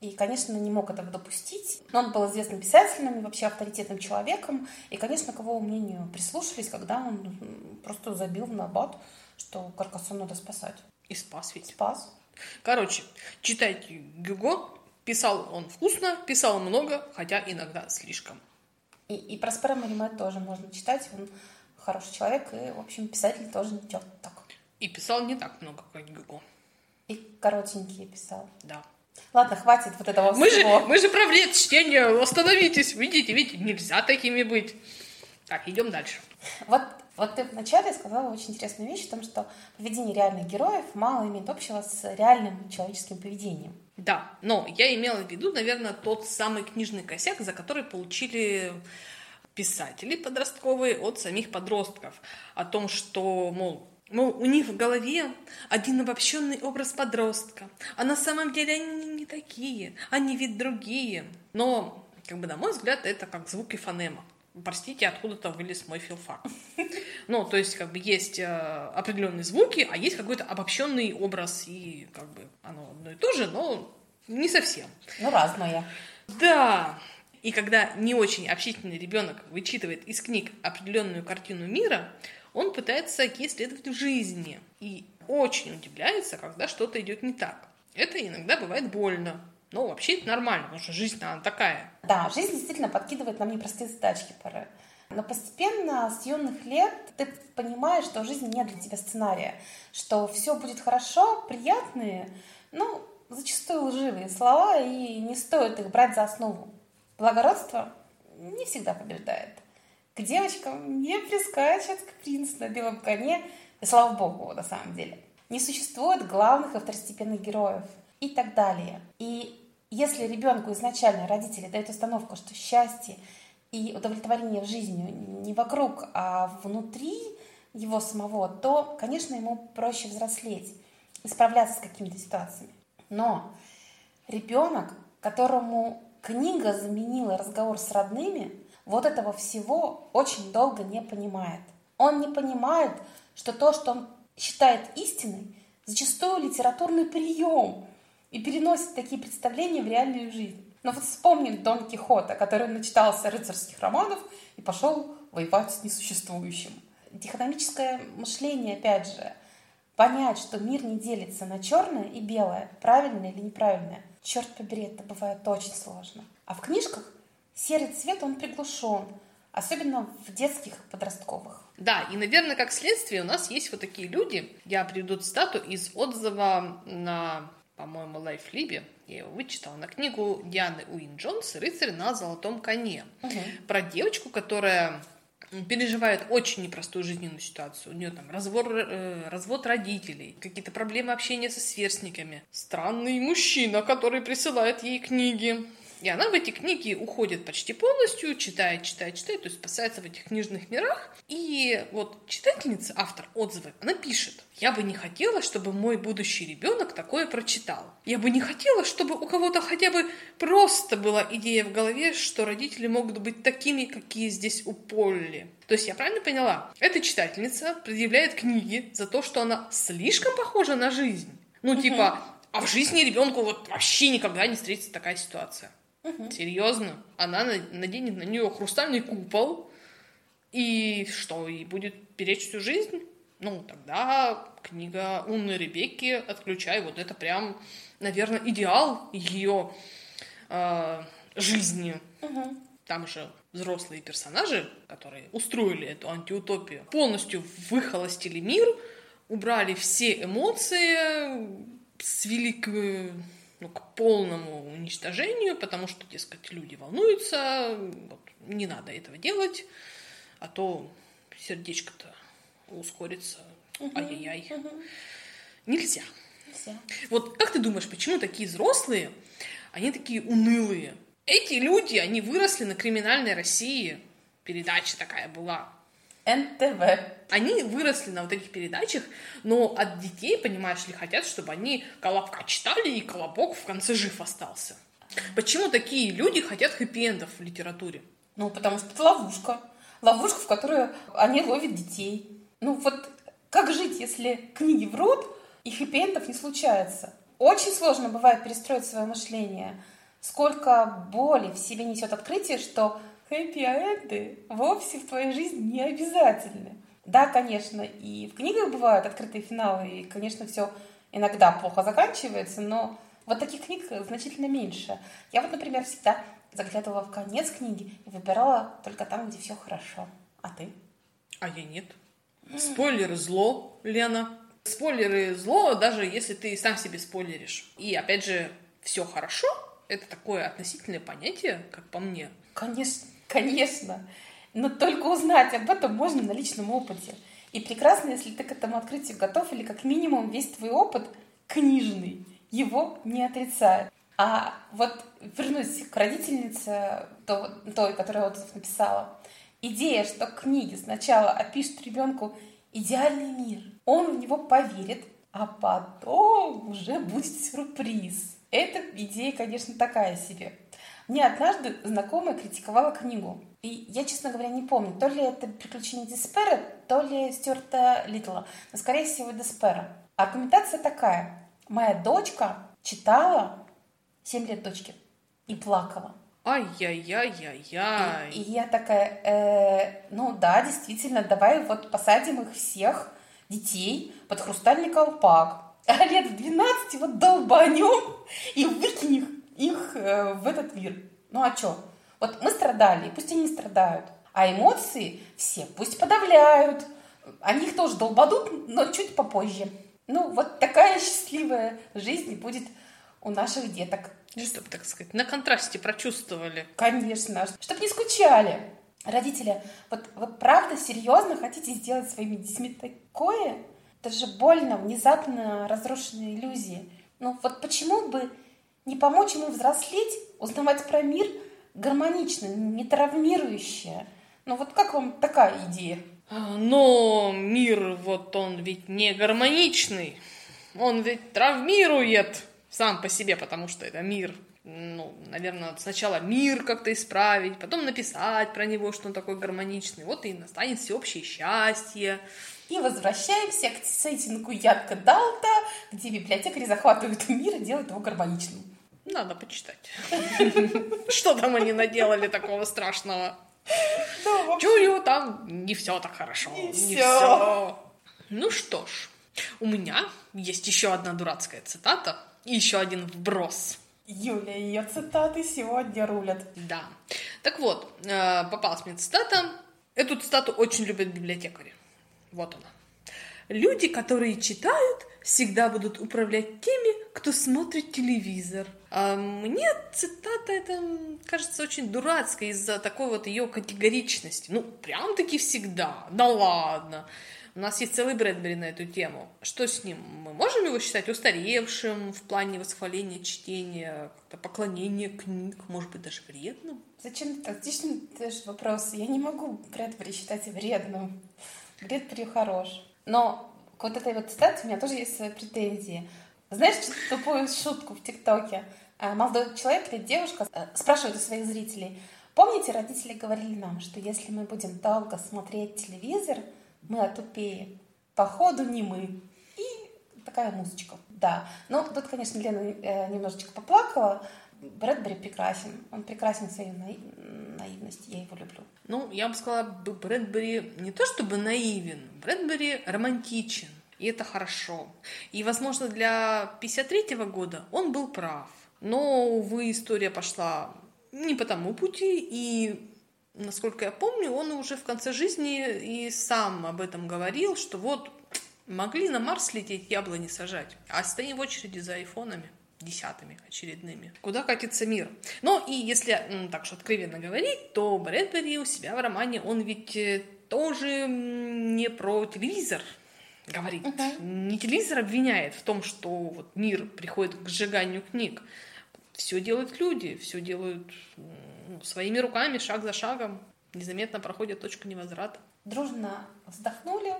и, конечно, не мог этого допустить. Но он был известным писателем и вообще авторитетным человеком. И, конечно, к его мнению прислушались, когда он просто забил в набат, что Каркасон надо спасать. И спас ведь. Спас. Короче, читайте Гюго. Писал он вкусно, писал много, хотя иногда слишком. И, и про Спера Мариме тоже можно читать. Он хороший человек, и, в общем, писатель тоже не так. И писал не так много, как Гюго. И коротенькие писал. Да. Ладно, хватит вот этого мы всего. Же, мы же про вред чтения. Остановитесь. Видите, видите, нельзя такими быть. Так, идем дальше. Вот, вот ты вначале сказала очень интересную вещь о том, что поведение реальных героев мало имеет общего с реальным человеческим поведением. Да, но я имела в виду, наверное, тот самый книжный косяк, за который получили писатели подростковые от самих подростков. О том, что, мол, Мол, у них в голове один обобщенный образ подростка, а на самом деле они не такие, они ведь другие. Но, как бы, на мой взгляд, это как звуки фонема. Простите, откуда-то вылез мой филфак. Ну, то есть, как бы, есть э, определенные звуки, а есть какой-то обобщенный образ, и, как бы, оно одно и то же, но не совсем. Ну, разное. Да. И когда не очень общительный ребенок вычитывает из книг определенную картину мира, он пытается исследовать в жизни и очень удивляется, когда что-то идет не так. Это иногда бывает больно, но вообще это нормально, потому что жизнь она такая. Да, жизнь действительно подкидывает нам непростые задачки порой. Но постепенно с юных лет ты понимаешь, что жизнь нет для тебя сценария, что все будет хорошо, приятные, ну, зачастую лживые слова, и не стоит их брать за основу. Благородство не всегда побеждает. К девочкам не прискачет к принц на белом коне, и слава богу, на самом деле. Не существует главных и второстепенных героев и так далее. И если ребенку изначально родители дают установку, что счастье и удовлетворение в жизни не вокруг, а внутри его самого, то, конечно, ему проще взрослеть и справляться с какими-то ситуациями. Но ребенок, которому книга заменила разговор с родными, вот этого всего очень долго не понимает. Он не понимает, что то, что он считает истиной, зачастую литературный прием и переносит такие представления в реальную жизнь. Но вот вспомним Дон Кихота, который начитался рыцарских романов и пошел воевать с несуществующим. Дихотомическое мышление, опять же, понять, что мир не делится на черное и белое, правильное или неправильное, черт побери, это бывает очень сложно. А в книжках серый цвет, он приглушен, особенно в детских и подростковых. Да, и, наверное, как следствие у нас есть вот такие люди. Я приведу цитату из отзыва на, по-моему, Лайфлибе. Я его вычитала на книгу Дианы Уин Джонс «Рыцарь на золотом коне». Угу. Про девочку, которая переживает очень непростую жизненную ситуацию. У нее там развод, э, развод родителей, какие-то проблемы общения со сверстниками. Странный мужчина, который присылает ей книги. И она в эти книги уходит почти полностью, читает, читает, читает, то есть спасается в этих книжных мирах. И вот читательница, автор отзывы, она пишет, я бы не хотела, чтобы мой будущий ребенок такое прочитал. Я бы не хотела, чтобы у кого-то хотя бы просто была идея в голове, что родители могут быть такими, какие здесь у Полли. То есть я правильно поняла? Эта читательница предъявляет книги за то, что она слишком похожа на жизнь. Ну, типа, а в жизни ребенку вот вообще никогда не встретится такая ситуация. Угу. Серьезно. Она наденет на нее хрустальный купол, и что, и будет перечь всю жизнь? Ну, тогда книга умной Ребекки «Отключай» вот это прям, наверное, идеал ее э, жизни. Угу. Там же взрослые персонажи, которые устроили эту антиутопию, полностью выхолостили мир, убрали все эмоции, свели к ну, к полному уничтожению, потому что, дескать, люди волнуются, вот, не надо этого делать, а то сердечко-то ускорится, угу, ай-яй-яй. Угу. Нельзя. Нельзя. Вот как ты думаешь, почему такие взрослые, они такие унылые? Эти люди, они выросли на криминальной России. Передача такая была. НТВ. Они выросли на вот этих передачах, но от детей, понимаешь ли, хотят, чтобы они колобка читали, и колобок в конце жив остался. Почему такие люди хотят хэппи-эндов в литературе? Ну, потому что это ловушка. Ловушка, в которую они ловят детей. Ну, вот как жить, если книги врут, и хэппи-эндов не случается? Очень сложно бывает перестроить свое мышление. Сколько боли в себе несет открытие, что хэппи-энды вовсе в твоей жизни не обязательны. Да, конечно, и в книгах бывают открытые финалы, и, конечно, все иногда плохо заканчивается, но вот таких книг значительно меньше. Я вот, например, всегда заглядывала в конец книги и выбирала только там, где все хорошо. А ты? А я нет. Спойлеры зло, Лена. Спойлеры зло, даже если ты сам себе спойлеришь. И опять же, все хорошо, это такое относительное понятие, как по мне. Конечно. Конечно. Но только узнать об этом можно на личном опыте. И прекрасно, если ты к этому открытию готов, или как минимум весь твой опыт книжный его не отрицает. А вот вернусь к родительнице той, которая отзыв написала. Идея, что книги сначала опишут ребенку идеальный мир, он в него поверит, а потом уже будет сюрприз. Эта идея, конечно, такая себе. Мне однажды знакомая критиковала книгу. И я, честно говоря, не помню, то ли это «Приключения Деспера», то ли Стюарта Литла. Но, скорее всего, Деспера. Аргументация такая. Моя дочка читала 7 лет дочки и плакала. Ай-яй-яй-яй-яй. И, и я такая, э, ну да, действительно, давай вот посадим их всех, детей, под хрустальный колпак. А лет в 12 вот долбанем и выкинем их э, в этот мир. Ну а что? Вот мы страдали, пусть они страдают. А эмоции все пусть подавляют. Они их тоже долбадут, но чуть попозже. Ну, вот такая счастливая жизнь будет у наших деток. Чтобы, так сказать, на контрасте прочувствовали. Конечно, чтобы не скучали. Родители, вот вы правда серьезно хотите сделать своими детьми такое? Это же больно, внезапно разрушенные иллюзии. Ну вот почему бы не помочь ему взрослеть, узнавать про мир гармонично, не травмирующе? Ну вот как вам такая идея? Но мир, вот он ведь не гармоничный. Он ведь травмирует сам по себе, потому что это мир. Ну, наверное, сначала мир как-то исправить, потом написать про него, что он такой гармоничный. Вот и настанет всеобщее счастье. И возвращаемся к сеттингу Янка Далта, где библиотекари захватывают мир и делают его гармоничным. Надо почитать. Что там они наделали такого страшного? Чую, там не все так хорошо. Не, все. Ну что ж, у меня есть еще одна дурацкая цитата и еще один вброс. Юля, ее цитаты сегодня рулят. Да. Так вот, э, попалась мне цитата. Эту цитату очень любят библиотекари. Вот она. Люди, которые читают, всегда будут управлять теми, кто смотрит телевизор. А мне цитата эта кажется очень дурацкой из-за такой вот ее категоричности. Ну, прям-таки всегда. Да ладно. У нас есть целый Брэдбери на эту тему. Что с ним? Мы можем его считать устаревшим в плане восхваления чтения, поклонения книг, может быть, даже вредным? Зачем ты так? Отлично даешь вопрос. Я не могу Брэдбери считать вредным. Брэдбери хорош. Но к вот этой вот цитате у меня тоже есть свои претензии. Знаешь, тупую шутку в ТикТоке? А, молодой человек или девушка э, спрашивает у своих зрителей, помните, родители говорили нам, что если мы будем долго смотреть телевизор, мы отупеем. Походу не мы. И такая музычка. Да. Ну, тут, конечно, Лена э, немножечко поплакала. Брэдбери прекрасен. Он прекрасен в своей наивности. Я его люблю. Ну, я бы сказала, Брэдбери не то чтобы наивен, Брэдбери романтичен. И это хорошо. И, возможно, для 53-го года он был прав. Но, увы, история пошла не по тому пути, и насколько я помню, он уже в конце жизни и сам об этом говорил, что вот могли на Марс лететь, яблони сажать, а стоим в очереди за айфонами десятыми очередными. Куда катится мир? Ну и если так что откровенно говорить, то Брэдбери у себя в романе, он ведь э, тоже не про телевизор говорит. Uh-huh. Не телевизор обвиняет в том, что вот мир приходит к сжиганию книг. Все делают люди, все делают ну, своими руками, шаг за шагом, незаметно проходят точку невозврата. Дружно вздохнули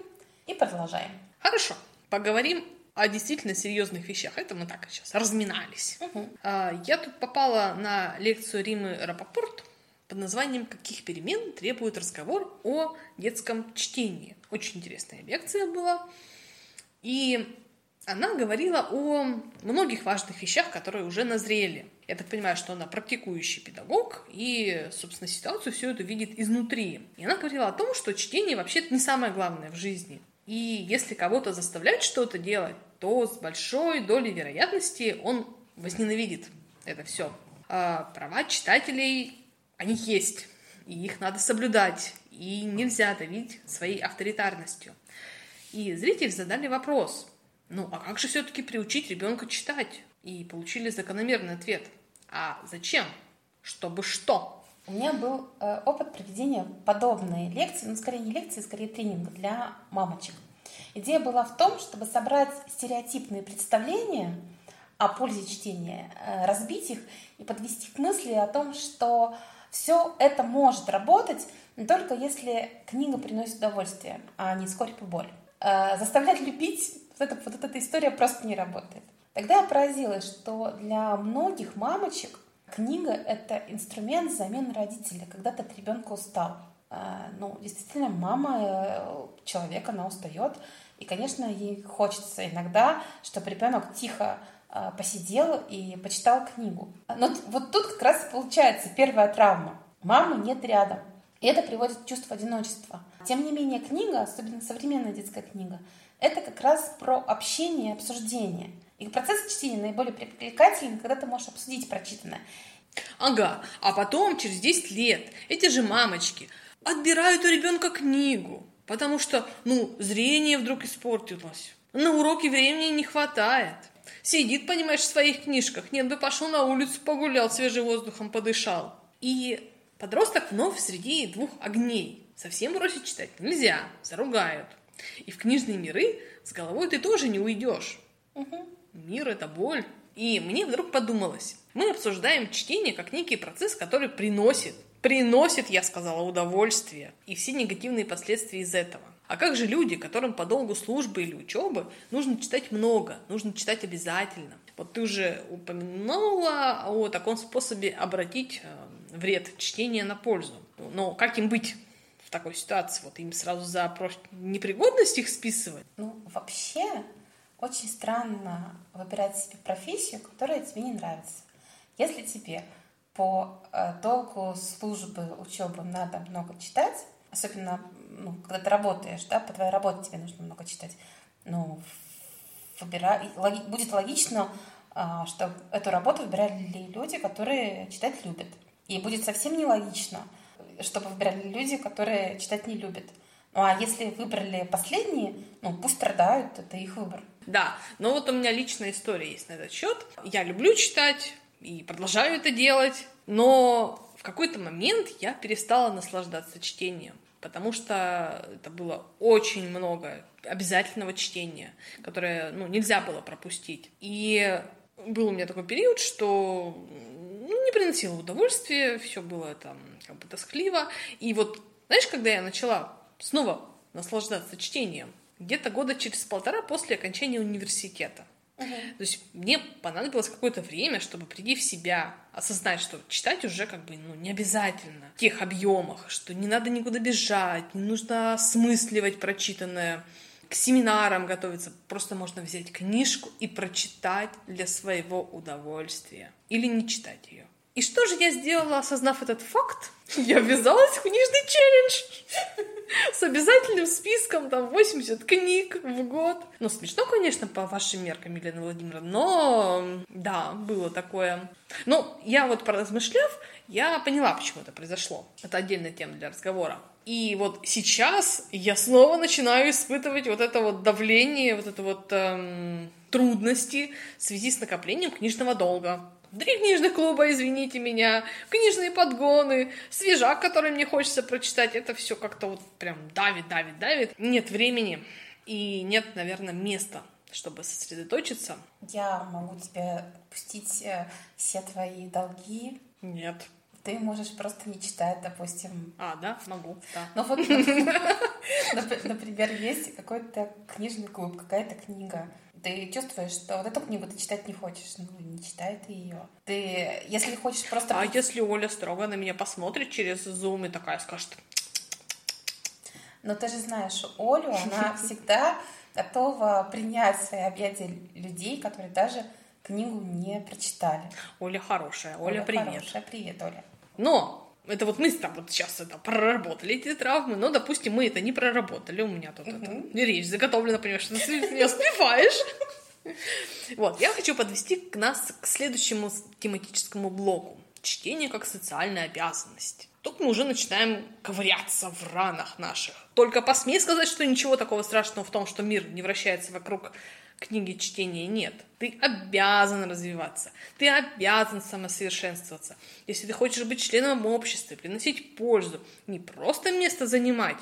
и продолжаем. Хорошо, поговорим о действительно серьезных вещах. Это мы так сейчас разминались. Угу. Я тут попала на лекцию Римы Рапопорт под названием «Каких перемен требует разговор о детском чтении». Очень интересная лекция была. И она говорила о многих важных вещах, которые уже назрели. Я так понимаю, что она практикующий педагог и, собственно, ситуацию всю эту видит изнутри. И она говорила о том, что чтение вообще не самое главное в жизни. И если кого-то заставлять что-то делать, то с большой долей вероятности он возненавидит это все. А права читателей, они есть, и их надо соблюдать, и нельзя давить своей авторитарностью. И зрители задали вопрос, ну а как же все-таки приучить ребенка читать? И получили закономерный ответ. А зачем? Чтобы что? У меня был э, опыт проведения подобной лекции, ну скорее не лекции, скорее тренинга для мамочек. Идея была в том, чтобы собрать стереотипные представления о пользе чтения, э, разбить их и подвести к мысли о том, что все это может работать, но только если книга приносит удовольствие, а не скорбь и боль. Э, заставлять любить, вот, это, вот эта история просто не работает. Тогда я поразилась, что для многих мамочек книга – это инструмент замены родителя, когда ты от ребенка устал. Э, ну, действительно, мама, э, человек, она устает. И, конечно, ей хочется иногда, чтобы ребенок тихо посидел и почитал книгу. Но вот тут как раз получается первая травма. Мамы нет рядом. И это приводит к чувству одиночества. Тем не менее, книга, особенно современная детская книга, это как раз про общение и обсуждение. И процесс чтения наиболее привлекательный, когда ты можешь обсудить прочитанное. Ага, а потом, через 10 лет, эти же мамочки отбирают у ребенка книгу, потому что, ну, зрение вдруг испортилось. На уроке времени не хватает. Сидит, понимаешь, в своих книжках. Нет бы пошел на улицу, погулял, свежим воздухом подышал. И подросток вновь среди двух огней. Совсем бросить читать нельзя, заругают. И в книжные миры с головой ты тоже не уйдешь. Угу. Мир — это боль. И мне вдруг подумалось, мы обсуждаем чтение как некий процесс, который приносит, приносит, я сказала, удовольствие и все негативные последствия из этого. А как же люди, которым по долгу службы или учебы нужно читать много, нужно читать обязательно? Вот ты уже упомянула о таком способе обратить э, вред чтения на пользу. Но как им быть в такой ситуации? Вот им сразу за непригодность их списывать? Ну, вообще, очень странно выбирать себе профессию, которая тебе не нравится. Если тебе по э, долгу службы, учебы надо много читать, особенно ну, когда ты работаешь, да, по твоей работе тебе нужно много читать, ну, выбирай, логи, будет логично, а, что эту работу выбирали люди, которые читать любят. И будет совсем нелогично, чтобы выбирали люди, которые читать не любят. Ну а если выбрали последние, ну пусть страдают, это их выбор. Да, но вот у меня личная история есть на этот счет. Я люблю читать и продолжаю это делать, но в какой-то момент я перестала наслаждаться чтением потому что это было очень много обязательного чтения, которое ну, нельзя было пропустить. И был у меня такой период, что ну, не приносило удовольствия, все было там как бы тоскливо. И вот, знаешь, когда я начала снова наслаждаться чтением, где-то года через полтора после окончания университета. Угу. То есть мне понадобилось какое-то время, чтобы прийти в себя, осознать, что читать уже как бы ну, не обязательно в тех объемах, что не надо никуда бежать, не нужно осмысливать прочитанное, к семинарам готовиться. Просто можно взять книжку и прочитать для своего удовольствия. Или не читать ее. И что же я сделала, осознав этот факт? Я ввязалась в книжный челлендж с обязательным списком, там, 80 книг в год. Ну, смешно, конечно, по вашим меркам, Елена Владимировна, но да, было такое. Ну, я вот поразмышляв, я поняла, почему это произошло. Это отдельная тема для разговора. И вот сейчас я снова начинаю испытывать вот это вот давление, вот это вот эм, трудности в связи с накоплением книжного долга. Три книжных клуба, извините меня, книжные подгоны, свежак, который мне хочется прочитать. Это все как-то вот прям давит, давит, давит. Нет времени и нет, наверное, места чтобы сосредоточиться. Я могу тебе пустить э, все твои долги. Нет. Ты можешь просто не читать, допустим. А, да, могу, да. Ну вот, например, есть какой-то книжный клуб, какая-то книга ты чувствуешь, что вот эту книгу ты читать не хочешь, ну, не читай ты ее. Ты, если хочешь просто... А если Оля строго на меня посмотрит через Zoom и такая скажет... Но ты же знаешь, Олю, она всегда готова принять свои объятия людей, которые даже книгу не прочитали. Оля хорошая. Оля, Оля привет. Хорошая. Привет, Оля. Но это вот мы там вот сейчас это проработали эти травмы, но, допустим, мы это не проработали, у меня тут uh-huh. это, речь заготовлена, понимаешь, что ты не успеваешь. Вот, я хочу подвести к нас к следующему тематическому блоку. Чтение как социальная обязанность. Тут мы уже начинаем ковыряться в ранах наших. Только посмей сказать, что ничего такого страшного в том, что мир не вращается вокруг книги чтения нет. Ты обязан развиваться, ты обязан самосовершенствоваться. Если ты хочешь быть членом общества, приносить пользу, не просто место занимать,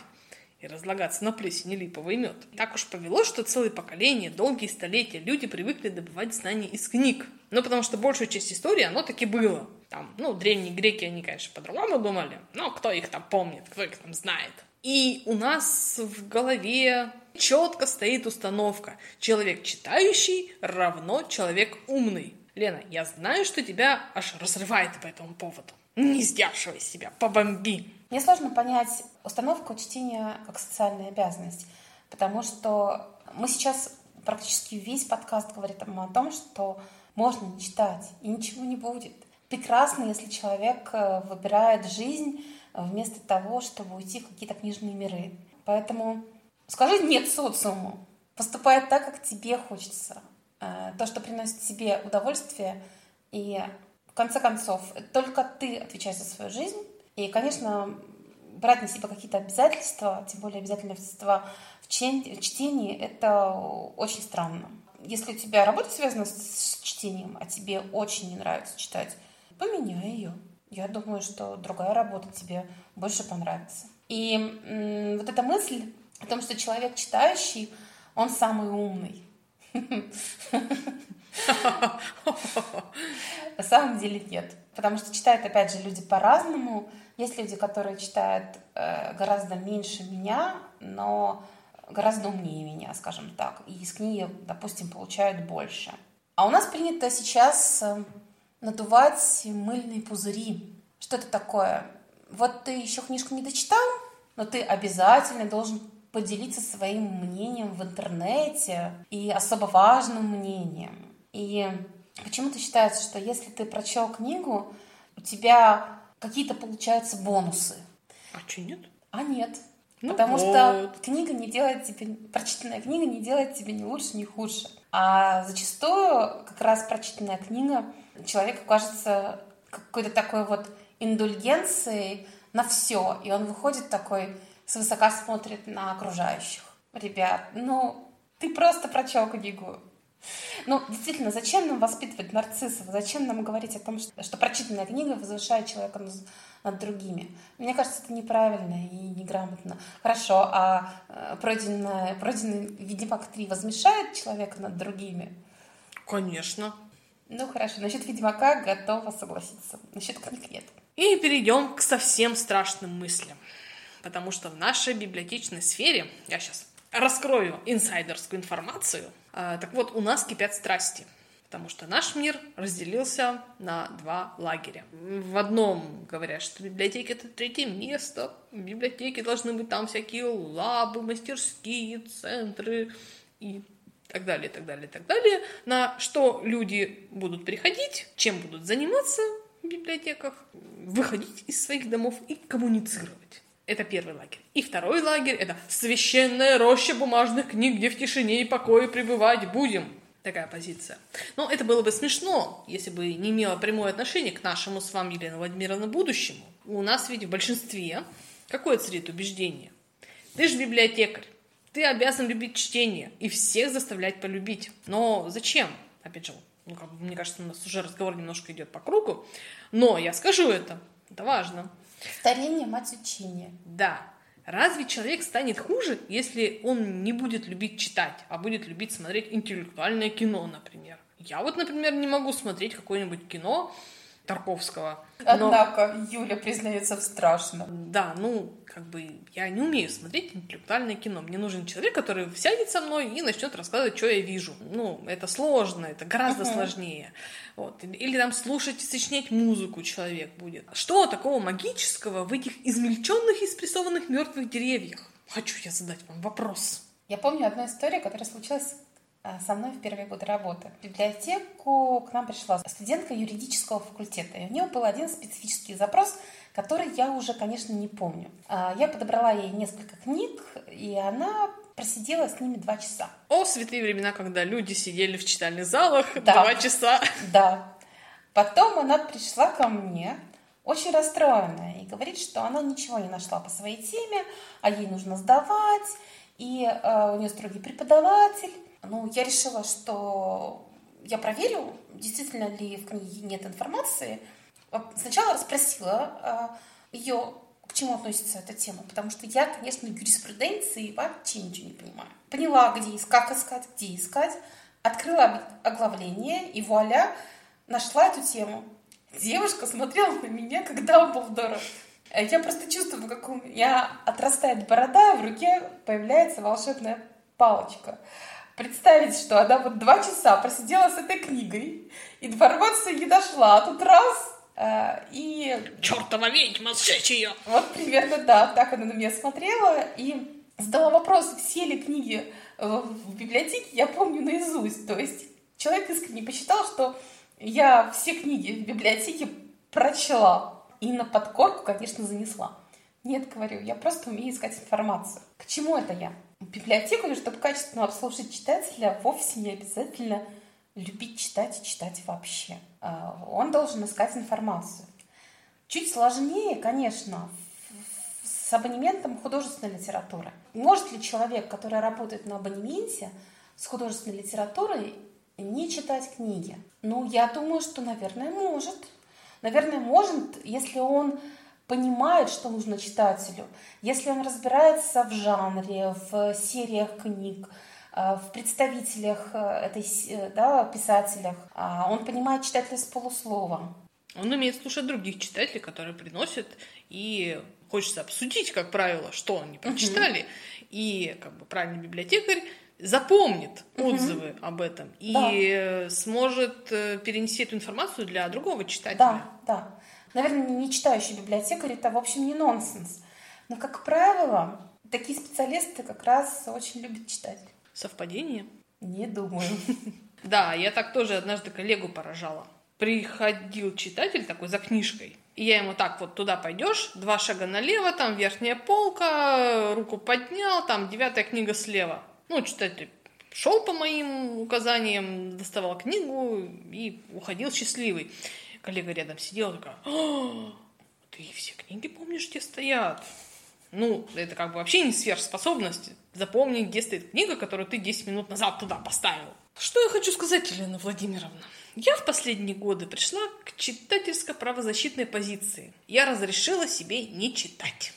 и разлагаться на плесени липовый мед. Так уж повело, что целые поколения, долгие столетия люди привыкли добывать знания из книг. Ну, потому что большую часть истории оно таки было. Там, ну, древние греки, они, конечно, по-другому думали, но кто их там помнит, кто их там знает. И у нас в голове четко стоит установка. Человек читающий равно человек умный. Лена, я знаю, что тебя аж разрывает по этому поводу. Не сдерживай себя, побомби. Мне сложно понять установку чтения как социальная обязанность, потому что мы сейчас практически весь подкаст говорит о том, что можно не читать, и ничего не будет. Прекрасно, если человек э, выбирает жизнь вместо того, чтобы уйти в какие-то книжные миры. Поэтому скажи нет социуму. Поступай так, как тебе хочется. Э, то, что приносит тебе удовольствие. И в конце концов, только ты отвечаешь за свою жизнь. И, конечно, брать на себя какие-то обязательства, тем более обязательства в чтении, это очень странно. если у тебя работа связана с чтением, а тебе очень не нравится читать, поменяй ее. Я думаю, что другая работа тебе больше понравится. И м- вот эта мысль о том, что человек читающий, он самый умный. На самом деле нет. Потому что читают, опять же, люди по-разному. Есть люди, которые читают э, гораздо меньше меня, но гораздо умнее меня, скажем так. И из книги, допустим, получают больше. А у нас принято сейчас э, надувать мыльные пузыри. Что это такое? Вот ты еще книжку не дочитал, но ты обязательно должен поделиться своим мнением в интернете и особо важным мнением. И почему-то считается, что если ты прочел книгу, у тебя какие-то получаются бонусы. А что нет? А нет. Ну Потому вот. что книга не делает тебе, прочитанная книга не делает тебе ни лучше, ни хуже. А зачастую как раз прочитанная книга человеку кажется какой-то такой вот индульгенцией на все. И он выходит такой, свысока смотрит на окружающих. Ребят, ну, ты просто прочел книгу. Ну, действительно, зачем нам воспитывать нарциссов? Зачем нам говорить о том, что, что прочитанная книга возвышает человека над, другими? Мне кажется, это неправильно и неграмотно. Хорошо, а э, пройденный, пройденный Ведьмак 3 возмешает человека над другими? Конечно. Ну, хорошо, насчет Ведьмака готова согласиться. Насчет книг нет. И перейдем к совсем страшным мыслям. Потому что в нашей библиотечной сфере, я сейчас раскрою инсайдерскую информацию, а, так вот, у нас кипят страсти. Потому что наш мир разделился на два лагеря. В одном говорят, что библиотеки это третье место. В библиотеке должны быть там всякие лабы, мастерские, центры и так далее, так далее, так далее. На что люди будут приходить, чем будут заниматься в библиотеках, выходить из своих домов и коммуницировать. Это первый лагерь. И второй лагерь — это священная роща бумажных книг, где в тишине и покое пребывать будем. Такая позиция. Но это было бы смешно, если бы не имело прямое отношение к нашему с вами, Елена Владимировна, будущему. У нас ведь в большинстве какое царит убеждение? Ты же библиотекарь. Ты обязан любить чтение и всех заставлять полюбить. Но зачем? Опять же, ну, как мне кажется, у нас уже разговор немножко идет по кругу. Но я скажу это. Это важно. Старение – мать учения. Да. Разве человек станет хуже, если он не будет любить читать, а будет любить смотреть интеллектуальное кино, например? Я вот, например, не могу смотреть какое-нибудь кино Тарковского. но- Однако Юля признается в страшном. Да, ну, как бы я не умею смотреть интеллектуальное кино. Мне нужен человек, который сядет со мной и начнет рассказывать, что я вижу. Ну, это сложно, это гораздо Мгм. сложнее. Вот. Или там слушать и сочинять музыку человек будет. Что такого магического в этих измельченных и спрессованных мертвых деревьях? Хочу я задать вам вопрос. Я помню одну историю, которая случилась со мной в первые годы работы. В библиотеку к нам пришла студентка юридического факультета, и у нее был один специфический запрос, который я уже, конечно, не помню. А, Я подобрала ей несколько книг, и она просидела с ними два часа. О, святые времена, когда люди сидели в читальных залах Да. два часа. Да. Потом она пришла ко мне, очень расстроенная, и говорит, что она ничего не нашла по своей теме, а ей нужно сдавать, и э, у нее строгий преподаватель. Ну, я решила, что я проверю, действительно ли в книге нет информации. Сначала расспросила ее, к чему относится эта тема, потому что я, конечно, юриспруденции вообще ничего не понимаю. Поняла, где искать, как искать, где искать, открыла оглавление и вуаля, нашла эту тему. Девушка смотрела на меня, как Дамблдора. Э, Я просто чувствую, как у меня отрастает борода, а в руке появляется волшебная палочка. Представить, что она вот два часа просидела с этой книгой, и до информация не дошла, а тут раз, э, и Чертова ведьма, сжечь ее! вот примерно, да, так она на меня смотрела и задала вопрос, все ли книги э, в библиотеке я помню наизусть. То есть человек искренне посчитал, что я все книги в библиотеке прочла и на подкорку, конечно, занесла. Нет, говорю, я просто умею искать информацию. К чему это я? Библиотеку, чтобы качественно обслужить читателя, вовсе не обязательно любить читать и читать вообще. А, Он должен искать информацию. Чуть сложнее, конечно, с абонементом художественной литературы. Может ли человек, который работает на абонементе, с художественной литературой не читать книги? Ну, я думаю, что, наверное, может. Наверное, может, если он понимает, что нужно читателю, если он разбирается в жанре, в сериях книг, э, в представителях э, этой, э, да, писателях, а он понимает читателя с полуслова. Он умеет слушать других читателей, которые приносят, и хочется обсудить, как правило, что они прочитали, угу. и как бы правильный библиотекарь запомнит отзывы угу. об этом и да. сможет перенести эту информацию для другого читателя. Да, да. Наверное, не читающий библиотекарь это, в общем, не нонсенс. Но, как правило, такие специалисты как раз очень любят читать. Совпадение? Не думаю. Да, я так тоже однажды коллегу поражала. Приходил читатель такой за книжкой, и я ему так вот туда пойдешь, два шага налево, там верхняя полка, руку поднял, там девятая книга слева. Ну, читатель шел по моим указаниям, доставал книгу и уходил счастливый коллега рядом сидела такая, «А, ты все книги помнишь, где стоят? Ну, это как бы вообще не сверхспособность запомнить, где стоит книга, которую ты 10 минут назад туда поставил. Что я хочу сказать, Елена Владимировна? Я в последние годы пришла к читательско-правозащитной позиции. Я разрешила себе не читать.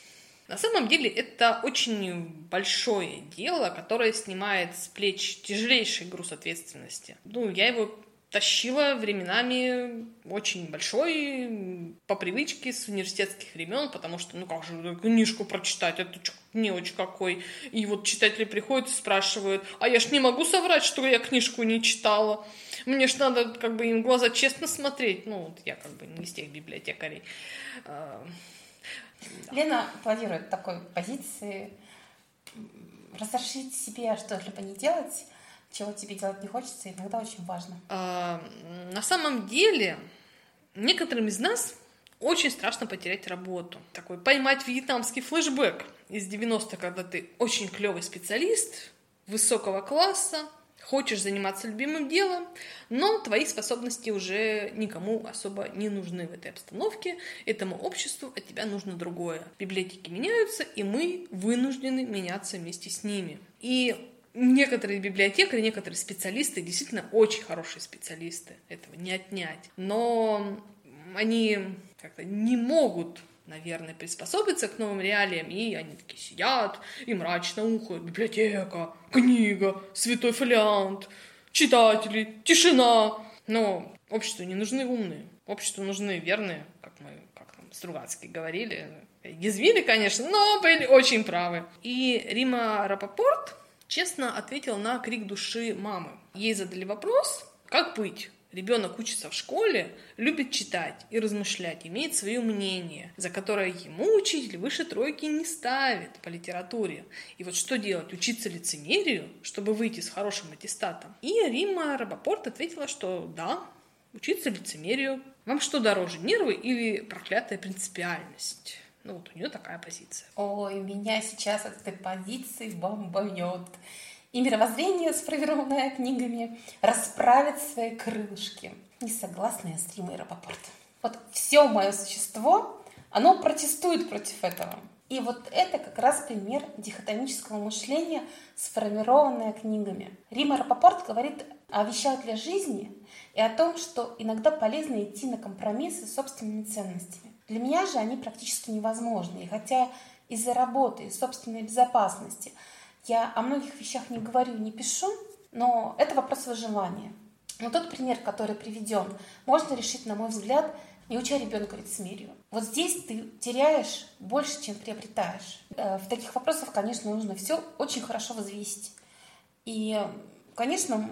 На самом деле это очень большое дело, которое снимает с плеч тяжелейший груз ответственности. Ну, я его тащила временами очень большой, по привычке с университетских времен, потому что, ну как же книжку прочитать, это не очень какой. И вот читатели приходят и спрашивают, а я ж не могу соврать, что я книжку не читала. Мне ж надо как бы им глаза честно смотреть. Ну, вот я как бы не из тех библиотекарей. А, Лена планирует такой позиции разрешить себе что-либо не делать, чего тебе делать не хочется, иногда очень важно. А, на самом деле, некоторым из нас очень страшно потерять работу. Такой поймать вьетнамский флешбэк из 90-х, когда ты очень клевый специалист, высокого класса, хочешь заниматься любимым делом, но твои способности уже никому особо не нужны в этой обстановке, этому обществу от тебя нужно другое. Библиотеки меняются, и мы вынуждены меняться вместе с ними. И некоторые библиотекари, некоторые специалисты действительно очень хорошие специалисты, этого не отнять. Но они как-то не могут наверное, приспособиться к новым реалиям, и они такие сидят и мрачно ухают. Библиотека, книга, святой фолиант, читатели, тишина. Но обществу не нужны умные, обществу нужны верные, как мы, как там Стругацкий говорили, язвили, конечно, но были очень правы. И Рима Рапопорт честно ответил на крик души мамы. Ей задали вопрос, как быть? Ребенок учится в школе, любит читать и размышлять, имеет свое мнение, за которое ему учитель выше тройки не ставит по литературе. И вот что делать? Учиться лицемерию, чтобы выйти с хорошим аттестатом? И Римма Рабопорт ответила, что да, учиться лицемерию. Вам что дороже, нервы или проклятая принципиальность? Ну вот у нее такая позиция. Ой, меня сейчас от этой позиции бомбанет. И мировоззрение, сформированное книгами, расправит свои крылышки. Не согласна я с Римой Рапопорт. Вот все мое существо, оно протестует против этого. И вот это как раз пример дихотомического мышления, сформированное книгами. Рима Рапопорт говорит о вещах для жизни и о том, что иногда полезно идти на компромиссы с собственными ценностями. Для меня же они практически невозможны. И хотя из-за работы и собственной безопасности я о многих вещах не говорю, не пишу, но это вопрос выживания. Но тот пример, который приведен, можно решить, на мой взгляд, не уча ребенка лицемерию. Вот здесь ты теряешь больше, чем приобретаешь. Э, в таких вопросах, конечно, нужно все очень хорошо взвесить. И, конечно,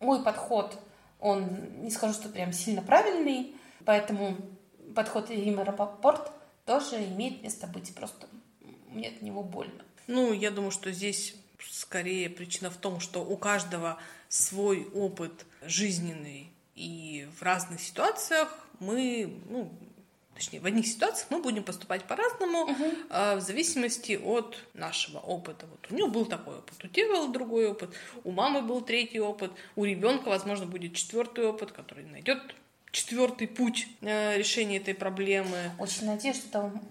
мой подход, он не скажу, что прям сильно правильный, поэтому подход Римы Рапопорт тоже имеет место быть. Просто мне от него больно. Ну, я думаю, что здесь скорее причина в том, что у каждого свой опыт жизненный, и в разных ситуациях мы, ну, точнее, в одних ситуациях мы будем поступать по-разному, э, в зависимости от нашего опыта. Вот у него был такой опыт, у тебя был другой опыт, у мамы был третий опыт, у ребенка, возможно, будет четвертый опыт, который найдет четвертый путь э, решения этой проблемы. Очень надеюсь, что там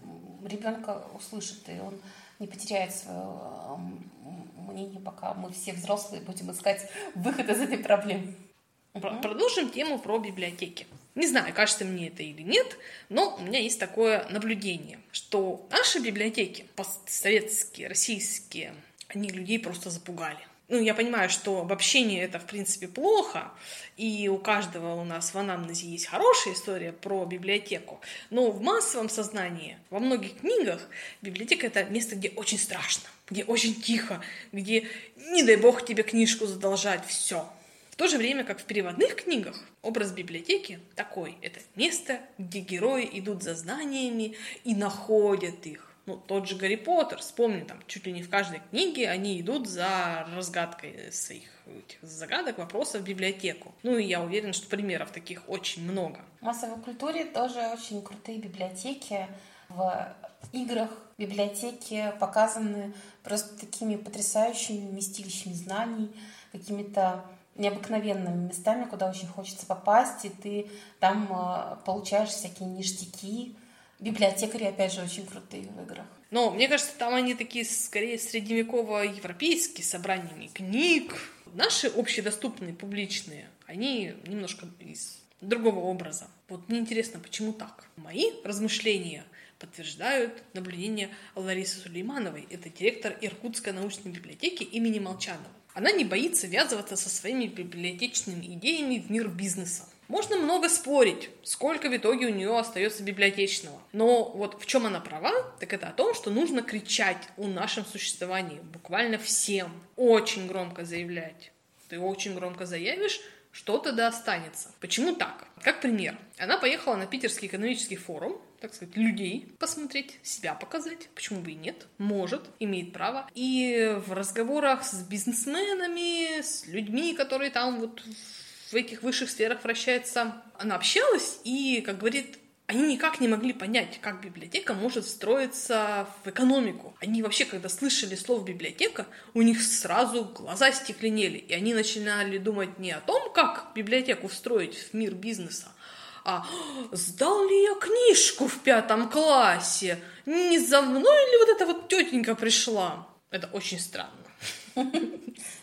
ребенка услышит, и он не потеряет свое мнение, пока мы все взрослые будем искать выход из этой проблемы. Продолжим тему про библиотеки. Не знаю, кажется мне это или нет, но у меня есть такое наблюдение, что наши библиотеки, постсоветские, российские, они людей просто запугали. Ну, я понимаю, что обобщение это, в принципе, плохо, и у каждого у нас в анамнезе есть хорошая история про библиотеку, но в массовом сознании, во многих книгах, библиотека — это место, где очень страшно, где очень тихо, где, не дай бог, тебе книжку задолжать, все. В то же время, как в переводных книгах, образ библиотеки такой. Это место, где герои идут за знаниями и находят их ну, тот же Гарри Поттер, вспомни, там, чуть ли не в каждой книге они идут за разгадкой своих этих загадок, вопросов в библиотеку. Ну, и я уверена, что примеров таких очень много. В массовой культуре тоже очень крутые библиотеки. В играх библиотеки показаны просто такими потрясающими вместилищами знаний, какими-то необыкновенными местами, куда очень хочется попасть, и ты там э, получаешь всякие ништяки, Библиотекари, опять же, очень крутые в играх. Но мне кажется, там они такие скорее средневеково-европейские собраниями книг. Наши общедоступные, публичные, они немножко из другого образа. Вот мне интересно, почему так? Мои размышления подтверждают наблюдения Ларисы Сулеймановой. Это директор Иркутской научной библиотеки имени Молчанова. Она не боится ввязываться со своими библиотечными идеями в мир бизнеса. Можно много спорить, сколько в итоге у нее остается библиотечного. Но вот в чем она права, так это о том, что нужно кричать о нашем существовании буквально всем. Очень громко заявлять. Ты очень громко заявишь, что-то да останется. Почему так? Как пример. Она поехала на Питерский экономический форум, так сказать, людей посмотреть, себя показать, почему бы и нет, может, имеет право. И в разговорах с бизнесменами, с людьми, которые там вот в этих высших сферах вращается, она общалась и, как говорит, они никак не могли понять, как библиотека может встроиться в экономику. Они вообще, когда слышали слово библиотека, у них сразу глаза стекленели, и они начинали думать не о том, как библиотеку встроить в мир бизнеса, а сдал ли я книжку в пятом классе? Не за мной ли вот эта вот тетенька пришла? Это очень странно.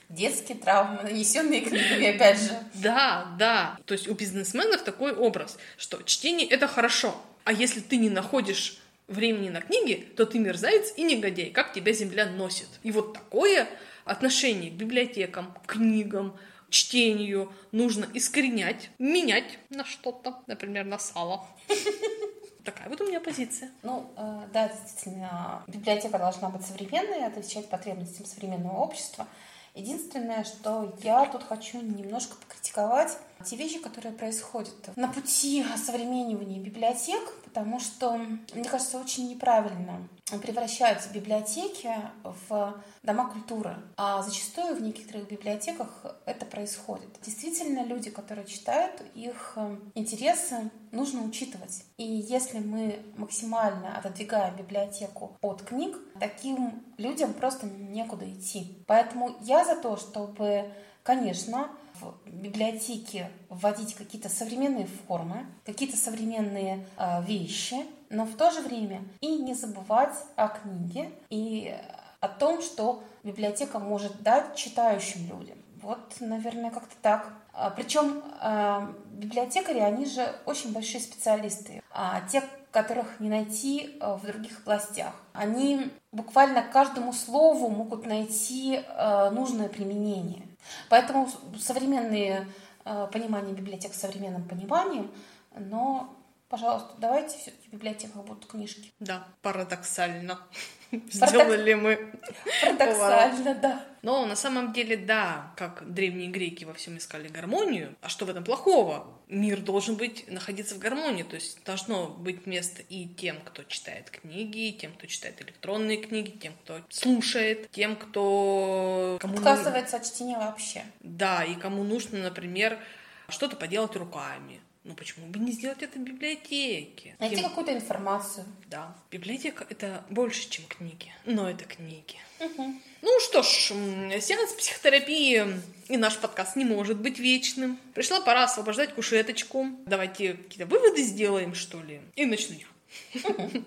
детские травмы, нанесенные книгами, опять же. Да, да. То есть у бизнесменов такой образ, что чтение — это хорошо, а если ты не находишь времени на книги, то ты мерзавец и негодяй, как тебя земля носит. И вот такое отношение к библиотекам, книгам, чтению нужно искоренять, менять на что-то, например, на сало. Такая вот у меня позиция. Ну, э, да, действительно, библиотека должна быть современной, отвечать потребностям современного общества. Единственное, что я тут хочу немножко покритиковать те вещи, которые происходят на пути осовременивания библиотек, потому что, мне кажется, очень неправильно превращаются библиотеки в дома культуры. А зачастую в некоторых библиотеках это происходит. Действительно, люди, которые читают, их э, интересы нужно учитывать. И если мы максимально отодвигаем библиотеку от книг, таким людям просто некуда идти. Поэтому я за то, чтобы, конечно, в библиотеке вводить какие-то современные формы, какие-то современные э, вещи, но в то же время и не забывать о книге и о том, что библиотека может дать читающим людям. Вот, наверное, как-то так. А, Причем э, библиотекари, они же очень большие специалисты. А те, которых не найти э, в других областях. Они буквально каждому слову могут найти э, нужное применение. Поэтому современные э, понимания библиотек современным пониманием, но, пожалуйста, давайте все-таки в библиотеках будут книжки. Да, парадоксально. Сделали мы. Парадоксально, да. Но на самом деле, да, как древние греки во всем искали гармонию. А что в этом плохого? Мир должен быть, находиться в гармонии. То есть должно быть место и тем, кто читает книги, и тем, кто читает электронные книги, тем, кто слушает, тем, кто... Кому Отказывается от чтения вообще. Да, и кому нужно, например, что-то поделать руками ну почему бы не сделать это в библиотеке? Найти Тем... какую-то информацию. Да. Библиотека — это больше, чем книги. Но это книги. Угу. Ну что ж, сеанс психотерапии и наш подкаст не может быть вечным. Пришла пора освобождать кушеточку. Давайте какие-то выводы сделаем, что ли. И начну я.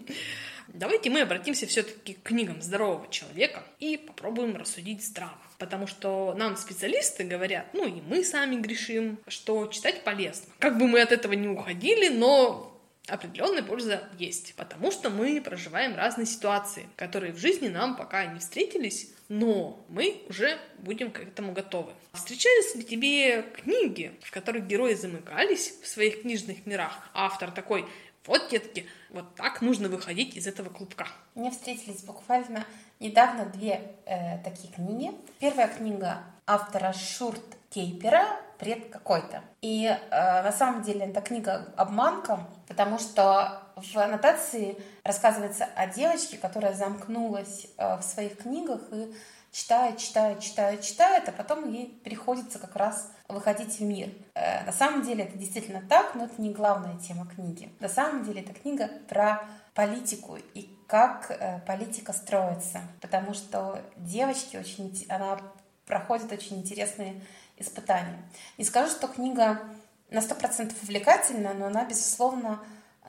Давайте мы обратимся все-таки к книгам здорового человека и попробуем рассудить здраво. Потому что нам специалисты говорят, ну и мы сами грешим, что читать полезно. Как бы мы от этого не уходили, но определенная польза есть, потому что мы проживаем разные ситуации, которые в жизни нам пока не встретились, но мы уже будем к этому готовы. Встречались ли тебе книги, в которых герои замыкались в своих книжных мирах? Автор такой, вот, детки, вот так нужно выходить из этого клубка. Мне встретились буквально недавно две э, такие книги. Первая книга автора Шурт Кейпера «Пред какой-то». И э, на самом деле эта книга обманка, потому что в аннотации рассказывается о девочке, которая замкнулась э, в своих книгах и читает, читает, читает, читает, а потом ей приходится как раз выходить в мир. Э, на самом деле это действительно так, но это не главная тема книги. На самом деле это книга про политику и как э, политика строится, потому что девочки очень, она проходит очень интересные испытания. Не скажу, что книга на сто процентов увлекательна, но она, безусловно,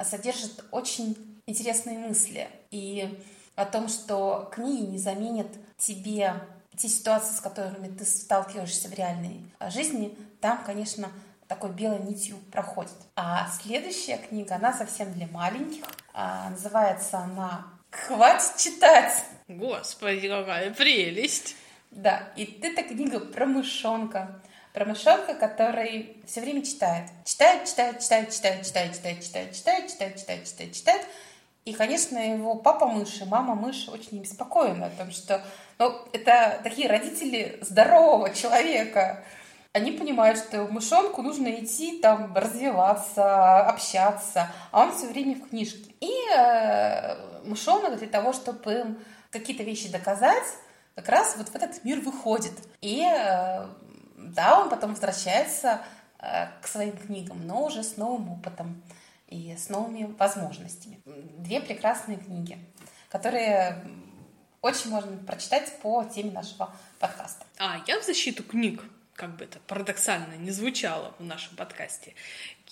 содержит очень интересные мысли. И о том, что книги не заменят тебе те ситуации, с которыми ты сталкиваешься в реальной жизни, там, конечно, такой белой нитью проходит. А следующая книга, она совсем для маленьких. А, называется она «Хватит читать». Господи, какая прелесть! Да, и это книга про мышонка. Про мышонка, который все время читает. Читает, читает, читает, читает, читает, читает, читает, читает, читает, читает, читает, читает. И, конечно, его папа мыши, мама мыши очень обеспокоены о том, что ну, это такие родители здорового человека. Они понимают, что мышонку нужно идти там развиваться, общаться, а он все время в книжке. И э, мышонок для того, чтобы им какие-то вещи доказать, как раз вот в этот мир выходит. И э, да, он потом возвращается э, к своим книгам, но уже с новым опытом и с новыми возможностями. Две прекрасные книги, которые очень можно прочитать по теме нашего подкаста. А, я в защиту книг, как бы это парадоксально не звучало в нашем подкасте,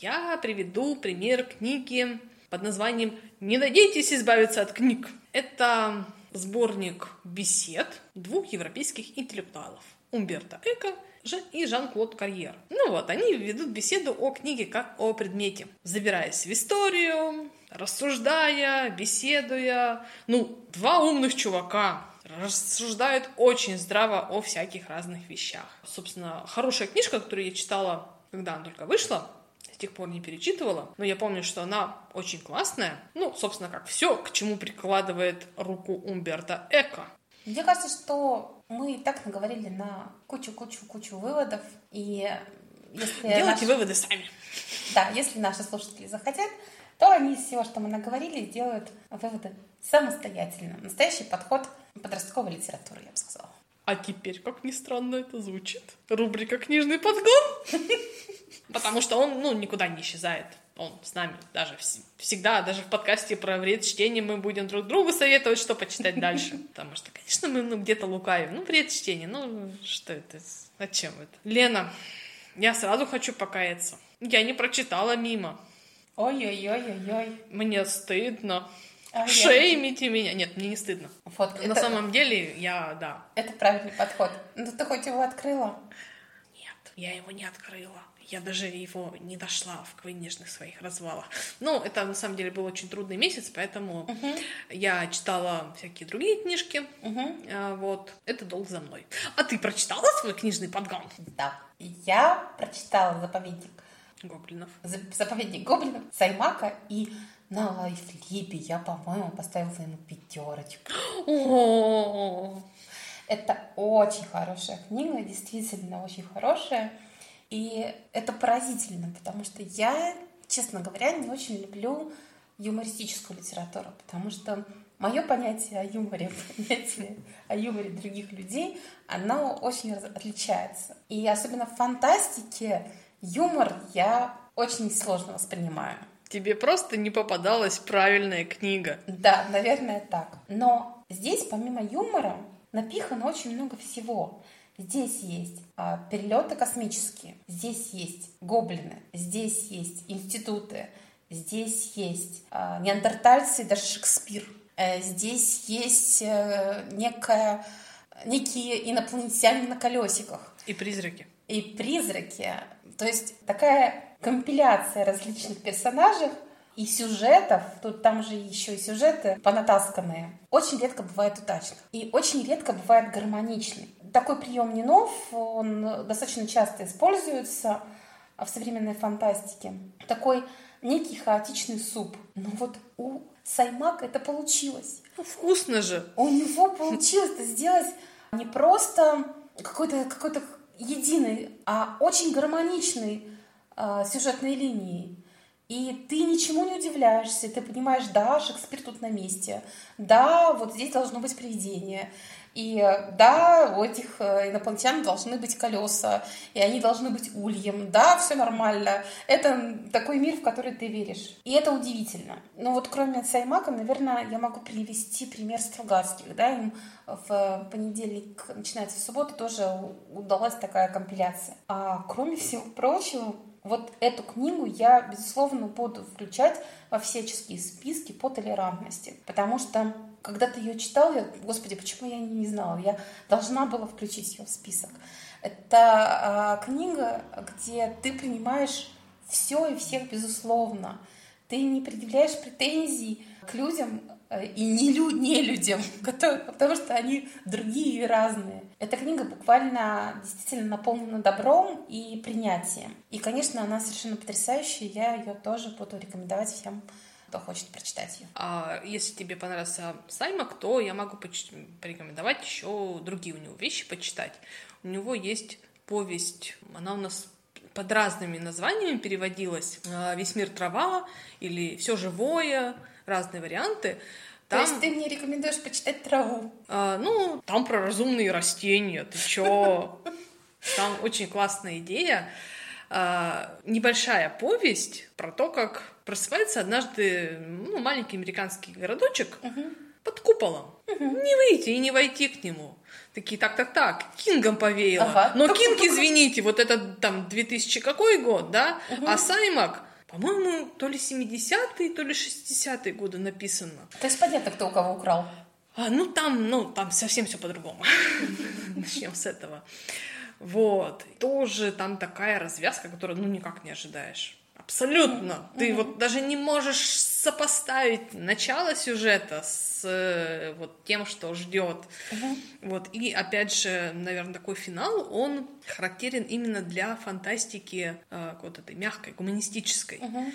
я приведу пример книги под названием «Не надейтесь избавиться от книг». Это сборник бесед двух европейских интеллектуалов – Умберто Эко – и Жан-Клод Карьер. Ну вот, они ведут беседу о книге как о предмете, забираясь в историю, рассуждая, беседуя. Ну, два умных чувака рассуждают очень здраво о всяких разных вещах. Собственно, хорошая книжка, которую я читала, когда она только вышла, тех пор не перечитывала, но я помню, что она очень классная. Ну, собственно, как все, к чему прикладывает руку Умберта Эко. Мне кажется, что мы и так наговорили на кучу-кучу-кучу выводов, и если Делайте наши... выводы сами. Да, если наши слушатели захотят, то они из всего, что мы наговорили, делают выводы самостоятельно. Настоящий подход подростковой литературы, я бы сказала. А теперь, как ни странно это звучит, рубрика «Книжный подгон», потому что он, ну, никуда не исчезает он с нами даже всегда, даже в подкасте про вред чтения мы будем друг другу советовать, что почитать дальше. Потому что, конечно, мы ну, где-то лукавим. Ну, вред чтения, ну, что это? Зачем это? Лена, я сразу хочу покаяться. Я не прочитала мимо. Ой-ой-ой-ой-ой. Мне стыдно. А Шеймите я... меня. Нет, мне не стыдно. Вот, На это... самом деле, я, да. Это правильный подход. Ну, ты хоть его открыла? Нет, я его не открыла я даже его не дошла в книжных своих развалах. Ну, это на самом деле был очень трудный месяц, поэтому uh-huh. я читала всякие другие книжки. Uh-huh. Вот, это долг за мной. А ты прочитала свой книжный подгон? Да. Я прочитала заповедник Гоблинов. Заповедник Гоблинов, Саймака и на лайфлибе я, по-моему, поставила ему пятерочку. Это очень хорошая книга, действительно очень хорошая. И это поразительно, потому что я, честно говоря, не очень люблю юмористическую литературу, потому что мое понятие о юморе, понятие о юморе других людей, оно очень отличается. И особенно в фантастике юмор я очень сложно воспринимаю. Тебе просто не попадалась правильная книга. Да, наверное, так. Но здесь, помимо юмора, напихано очень много всего. Здесь есть а, перелеты космические, здесь есть гоблины, здесь есть институты, здесь есть а, неандертальцы и даже Шекспир. Э, здесь есть э, некая, некие инопланетяне на колесиках. И призраки. И призраки. То есть такая компиляция различных персонажей и сюжетов, тут там же еще и сюжеты понатасканные, очень редко бывает удачных. И очень редко бывает гармоничный. Такой прием не нов, он достаточно часто используется в современной фантастике. Такой некий хаотичный суп. Но вот у Саймак это получилось. Ну, вкусно же. У него получилось это сделать не просто какой-то какой единый, а очень гармоничный э, сюжетной линии. И ты ничему не удивляешься, ты понимаешь, да, Шекспир тут на месте, да, вот здесь должно быть привидение, и да, у этих э, инопланетян должны быть колеса, и они должны быть ульем, да, все нормально. Это такой мир, в который ты веришь. И это удивительно. Но вот кроме Саймака, наверное, я могу привести пример Стругацких, да, им в понедельник начинается в субботу тоже удалась такая компиляция. А кроме всего прочего, вот эту книгу я, безусловно, буду включать во всяческие списки по толерантности, потому что когда ты ее читал, я, господи, почему я не знала? Я должна была включить ее в список. Это а, книга, где ты принимаешь все и всех безусловно. Ты не предъявляешь претензий к людям, Э, и не, лю не людям, потому что они другие и разные. Эта книга буквально действительно наполнена добром и принятием. И, конечно, она совершенно потрясающая, я ее тоже буду рекомендовать всем, кто хочет прочитать ее. А если тебе понравился Саймак, то я могу порекомендовать еще другие у него вещи почитать. У него есть повесть, она у нас под разными названиями переводилась. «А, «Весь мир трава» или «Все живое», разные варианты. Там, То есть ты мне рекомендуешь почитать траву? А, ну, там про разумные растения, ты чё? Там очень классная идея. А, небольшая повесть про то, как просыпается однажды ну, маленький американский городочек угу. под куполом. Угу. Не выйти и не войти к нему. Такие, так, так, так, Кингом повеяло. Ага. Но Кинг, извините, вот это там 2000 какой год, да? Угу. А Саймак по-моему, то ли 70-е, то ли 60-е годы написано. То есть понятно, кто у кого украл. А, ну, там, ну, там совсем все по-другому. Начнем с этого. Вот. Тоже там такая развязка, которую, ну, никак не ожидаешь. Абсолютно. Mm-hmm. Ты вот даже не можешь сопоставить начало сюжета с э, вот тем, что ждет. Mm-hmm. Вот. И опять же, наверное, такой финал, он характерен именно для фантастики э, вот этой мягкой, гуманистической, mm-hmm.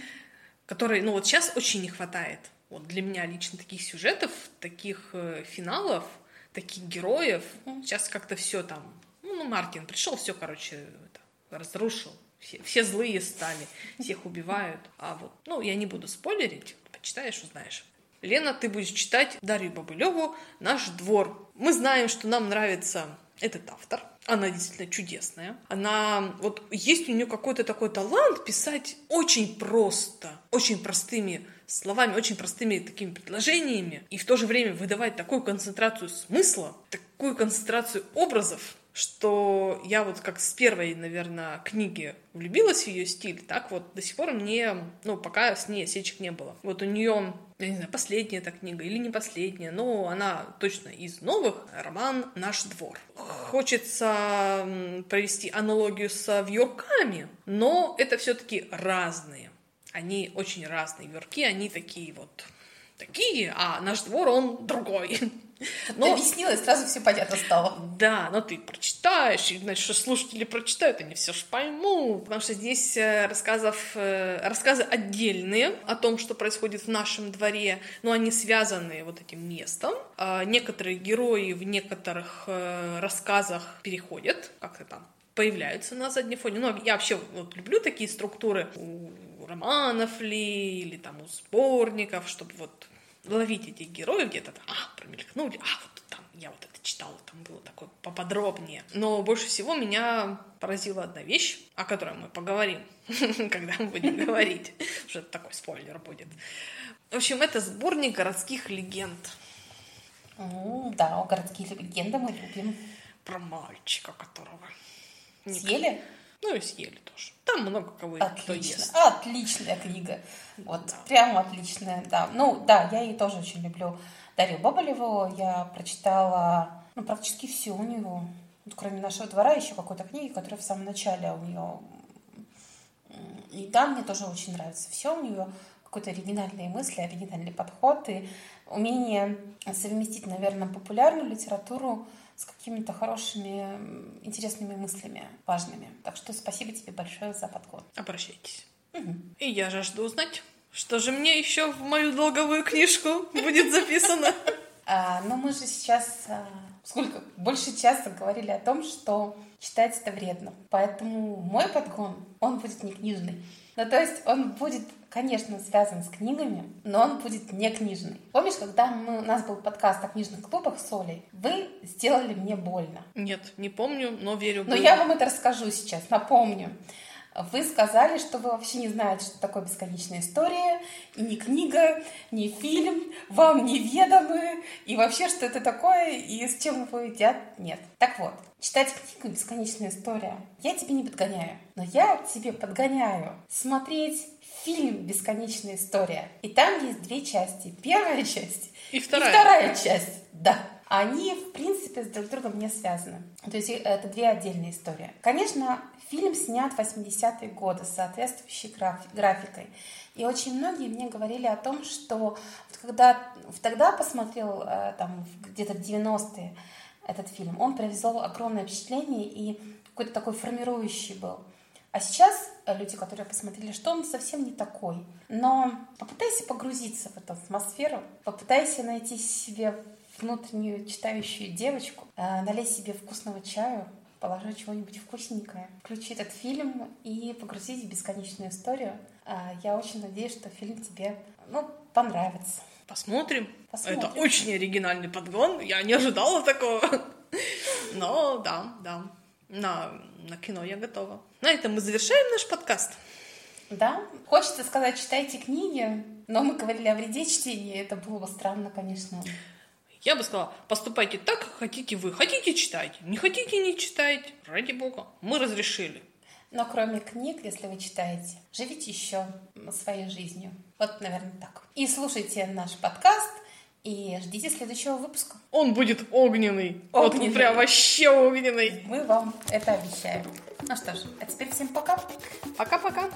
которой, ну вот сейчас очень не хватает. Вот для меня лично таких сюжетов, таких э, финалов, таких героев. Mm-hmm. Сейчас как-то все там. Ну, ну, Мартин пришел, все, короче, это, разрушил все, все злые стали, всех убивают. А вот, ну, я не буду спойлерить, почитаешь, узнаешь. Лена, ты будешь читать Дарью Бабылеву «Наш двор». Мы знаем, что нам нравится этот автор. Она действительно чудесная. Она, вот есть у нее какой-то такой талант писать очень просто, очень простыми словами, очень простыми такими предложениями, и в то же время выдавать такую концентрацию смысла, такую концентрацию образов, что я вот как с первой, наверное, книги влюбилась в ее стиль, так вот до сих пор мне, ну, пока с ней осечек не было. Вот у нее, я не знаю, последняя эта книга или не последняя, но она точно из новых, роман «Наш двор». Хочется провести аналогию с вьюрками, но это все таки разные. Они очень разные вьюрки, они такие вот такие, а наш двор, он другой. Но... Ты объяснила, и сразу все понятно стало. Да, но ты прочитаешь, и, значит, что слушатели прочитают, они все же поймут, потому что здесь э, рассказов, э, рассказы отдельные о том, что происходит в нашем дворе, но они связаны вот этим местом. А некоторые герои в некоторых э, рассказах переходят, как-то там появляются на заднем фоне. Ну, я вообще вот люблю такие структуры у романов ли, или там у сборников, чтобы вот ловить этих героев где-то, а, промелькнули, а, вот там, я вот это читала, там было такое поподробнее. Но больше всего меня поразила одна вещь, о которой мы поговорим, когда мы будем говорить, что это такой спойлер будет. В общем, это сборник городских легенд. Да, городские легенды мы любим. Про мальчика, которого... Съели? Ну и съели тоже. Там много кого Отлично. кто ест. Отличная книга. Вот, да. прямо отличная, да. Ну, да, я ее тоже очень люблю. Дарью Баболеву. Я прочитала ну, практически все у него. Вот, кроме нашего двора, еще какой-то книги, которая в самом начале у нее. И там мне тоже очень нравится все у нее какой-то оригинальные мысли, оригинальный подход и умение совместить, наверное, популярную литературу с какими-то хорошими, интересными мыслями, важными. Так что спасибо тебе большое за подход. Обращайтесь. Угу. И я жажду узнать, что же мне еще в мою долговую книжку будет записано. А, но мы же сейчас а, сколько больше часа говорили о том, что читать это вредно. Поэтому мой подгон, он будет не книжный. Ну, то есть он будет, конечно, связан с книгами, но он будет не книжный. Помнишь, когда мы, у нас был подкаст о книжных клубах с Олей, вы сделали мне больно. Нет, не помню, но верю. Но я вам это расскажу сейчас, напомню. Вы сказали, что вы вообще не знаете, что такое бесконечная история, и ни книга, ни фильм вам неведомы, и вообще, что это такое, и с чем его едят, нет. Так вот, читать книгу «Бесконечная история» я тебе не подгоняю, но я тебе подгоняю смотреть фильм «Бесконечная история». И там есть две части. Первая часть и вторая, и вторая часть. Да они, в принципе, с друг другом не связаны. То есть это две отдельные истории. Конечно, фильм снят в 80-е годы с соответствующей графикой. И очень многие мне говорили о том, что вот когда тогда посмотрел, э, там, где-то в 90-е этот фильм, он произвел огромное впечатление и какой-то такой формирующий был. А сейчас люди, которые посмотрели, что он совсем не такой. Но попытайся погрузиться в эту атмосферу, попытайся найти себе внутреннюю читающую девочку, э, налей себе вкусного чаю, положи чего-нибудь вкусненькое, включи этот фильм и погрузись в бесконечную историю. Э, я очень надеюсь, что фильм тебе ну, понравится. Посмотрим. Посмотрим. Это очень оригинальный подгон. Я не ожидала такого. Но да, да. На, на кино я готова. На этом мы завершаем наш подкаст. Да. Хочется сказать, читайте книги, но мы говорили о вреде чтения. Это было бы странно, конечно. Я бы сказала, поступайте так, как хотите вы. Хотите, читайте. Не хотите, не читайте. Ради бога. Мы разрешили. Но кроме книг, если вы читаете, живите еще своей жизнью. Вот, наверное, так. И слушайте наш подкаст, и ждите следующего выпуска. Он будет огненный. огненный. Вот прям вообще огненный. Мы вам это обещаем. Ну что ж, а теперь всем пока. Пока-пока.